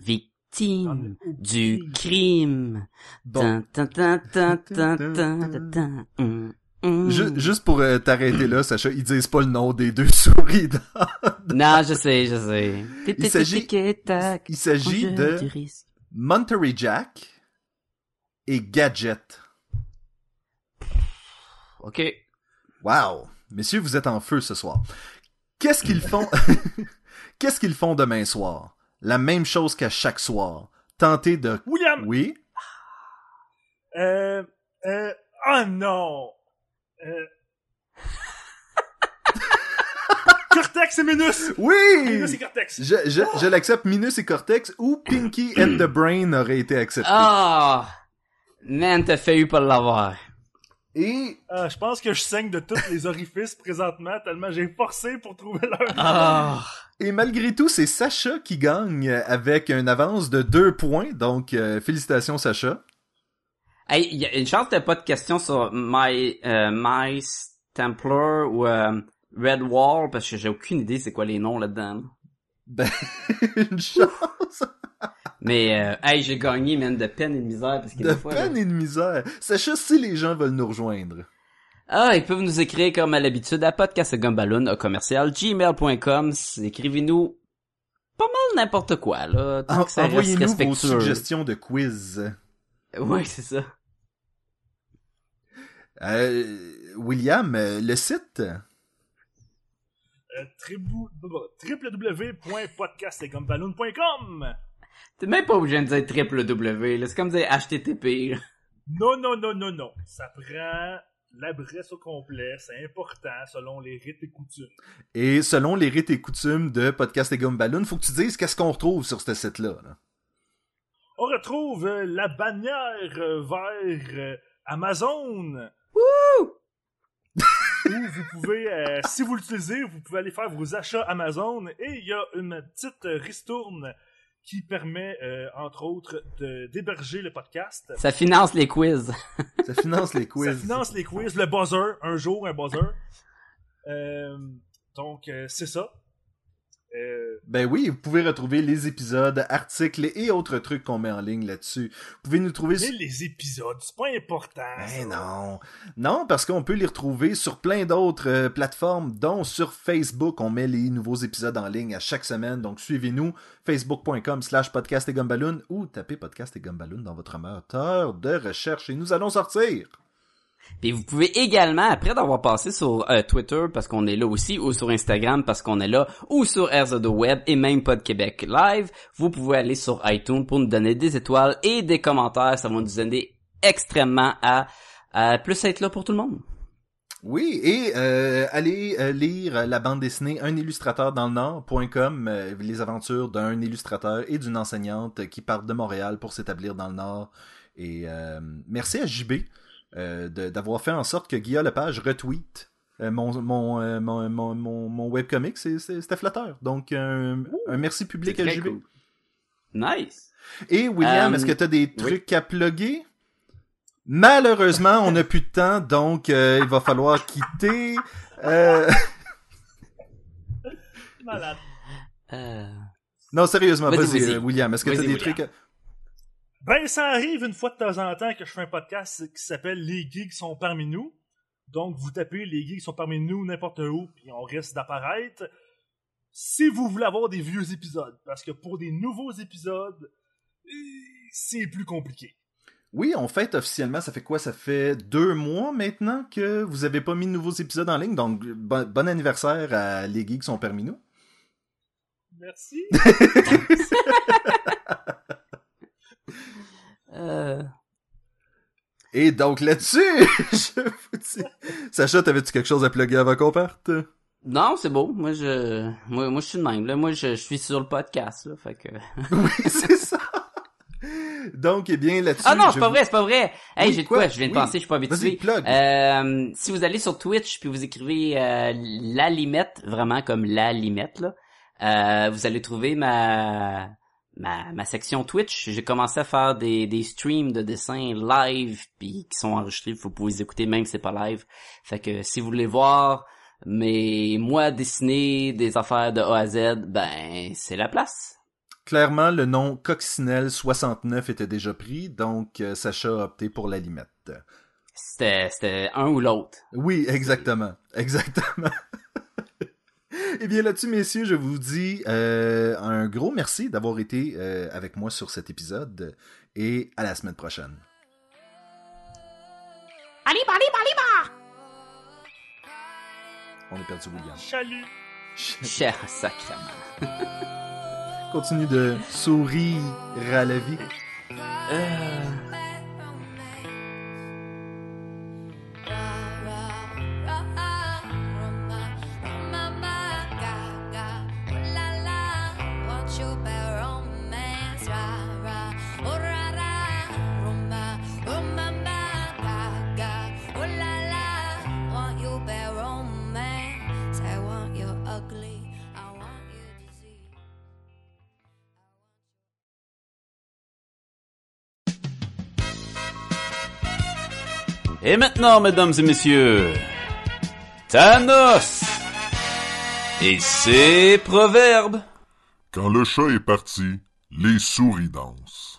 Victime du crime. Bon. Tan, tan, tan, tan, tan, tan, tan, tan. Hum, hum. Ju- juste pour euh, t'arrêter là, Sacha, ils disent pas le nom des deux souris. dans- Non, je sais, je sais. Il s'agit- Il s'agit rangeur de. Monterey Jack et Gadget. Ok. Wow. Messieurs, vous êtes en feu ce soir. Qu'est-ce qu'ils font? Qu'est-ce qu'ils font demain soir? La même chose qu'à chaque soir. Tenter de... William! Oui? Euh, euh, oh non! Euh... Cortex et Minus! Oui! Minus et Cortex! Je, je, je l'accepte, Minus et Cortex ou Pinky and the Brain aurait été accepté. Ah! Man, t'as failli pas l'avoir. Et Ah, je pense que je saigne de tous les orifices présentement, tellement j'ai forcé pour trouver leur... Ah! Et malgré tout, c'est Sacha qui gagne avec une avance de deux points. Donc, euh, félicitations, Sacha. Hey, y a une chance que t'as pas de questions sur My, euh, Mice Templar ou euh, Red Wall, parce que j'ai aucune idée c'est quoi les noms là-dedans. Ben, une chance Mais, euh, hey, j'ai gagné, man, de peine et de misère, parce que de des fois... là- peine et de misère. Sacha, si les gens veulent nous rejoindre. Ah, ils peuvent nous écrire comme à l'habitude à podcastgumballoon, commercial gmail.com. Écrivez-nous pas mal n'importe quoi, là. Envoyez-nous vos suggestions de quiz. Oui, c'est ça. Euh, William, euh, le site? Euh, www.podcastetgumballoon.com T'es même pas obligé de dire www, c'est comme dire HTTP. Non, non, non, non, non. Ça prend l'adresse au complet, c'est important selon les rites et coutumes. Et selon les rites et coutumes de Podcast et Gumballoon, faut que tu dises qu'est-ce qu'on retrouve sur ce site-là. On retrouve euh, la bannière euh, vers euh, Amazon. Wouh! Où vous pouvez, si vous l'utilisez, vous pouvez aller faire vos achats Amazon et il y a une petite ristourne qui permet, euh, entre autres, d'héberger le podcast. Ça finance les quiz. Ça finance les quiz. Ça finance les quiz. Le buzzer, un jour, un buzzer. Euh, donc, euh, c'est ça. Euh, ben oui, vous pouvez retrouver les épisodes, articles et autres trucs qu'on met en ligne là-dessus. Vous pouvez nous trouver... Mais les épisodes, c'est pas important. Ben non. Non, parce qu'on peut les retrouver sur plein d'autres euh, plateformes, dont sur Facebook. On met les nouveaux épisodes en ligne à chaque semaine. Donc suivez-nous, facebook.com slash podcast et gumballoon ou tapez podcast et gumballoon dans votre moteur de recherche et nous allons sortir. Puis vous pouvez également, après d'avoir passé sur euh, Twitter parce qu'on est là aussi, ou sur Instagram parce qu'on est là, ou sur RZO Web et même Pod Québec Live, vous pouvez aller sur iTunes pour nous donner des étoiles et des commentaires. Ça va nous aider extrêmement à, plus être là pour tout le monde. Oui, et euh, allez euh, lire la bande dessinée Un illustrateur dans le Nord.com, les aventures d'un illustrateur et d'une enseignante qui partent de Montréal pour s'établir dans le Nord. Et merci à JB euh, d'avoir fait en sorte que Guillaume Lepage retweet euh, mon, mon, euh, mon, mon, mon, webcomic, c'était flatteur. Donc, un, merci public à JB. Nice. Et William, est-ce que tu as des trucs à plugger? Malheureusement, on n'a plus de temps, donc il va falloir quitter. Malade. Non, sérieusement, vas-y, William, est-ce que tu as des trucs à... Ben, ça arrive une fois de temps en temps que je fais un podcast qui s'appelle Les geeks sont parmi nous. Donc, vous tapez Les geeks sont parmi nous n'importe où, puis on risque d'apparaître. Si vous voulez avoir des vieux épisodes, parce que pour des nouveaux épisodes, c'est plus compliqué. Oui, on fait officiellement, ça fait quoi? Ça fait deux mois maintenant que vous avez pas mis de nouveaux épisodes en ligne, donc bon, anniversaire à Les Geeks sont parmi nous. Merci. Euh. Et donc là-dessus, je vous dis... Sacha, t'avais-tu quelque chose à plugger avant qu'on parte? Non, c'est beau. Moi, je, moi, moi, je suis de même. Là. Moi, je, suis sur le podcast, là. Fait que. oui, c'est ça. Donc, eh bien, là-dessus. Ah non, c'est pas vrai, c'est pas vrai. Hey, j'ai de quoi? Je viens de penser, je suis pas habitué. Euh, si vous allez sur Twitch puis vous écrivez euh, la limette, vraiment comme la limette, là, euh, vous allez trouver ma ma, ma section Twitch, j'ai commencé à faire des, des streams de dessins live puis qui sont enregistrés, vous pouvez les écouter même si c'est pas live. Fait que si vous voulez voir mais moi dessiner des affaires de A à Z, ben c'est la place. Clairement, le nom Coccinelle 69 était déjà pris, donc euh, Sacha a opté pour la limette. C'était c'était un ou l'autre. Oui, exactement. Exactement. Eh bien là-dessus, messieurs, je vous dis euh, un gros merci d'avoir été euh, avec moi sur cet épisode et à la semaine prochaine. Allez, allez, allez, On a perdu William. Salut! Cher sacrement. Continue de sourire à la vie. Euh... Et maintenant, mesdames et messieurs, Thanos et ses proverbes. Quand le chat est parti, les souris dansent.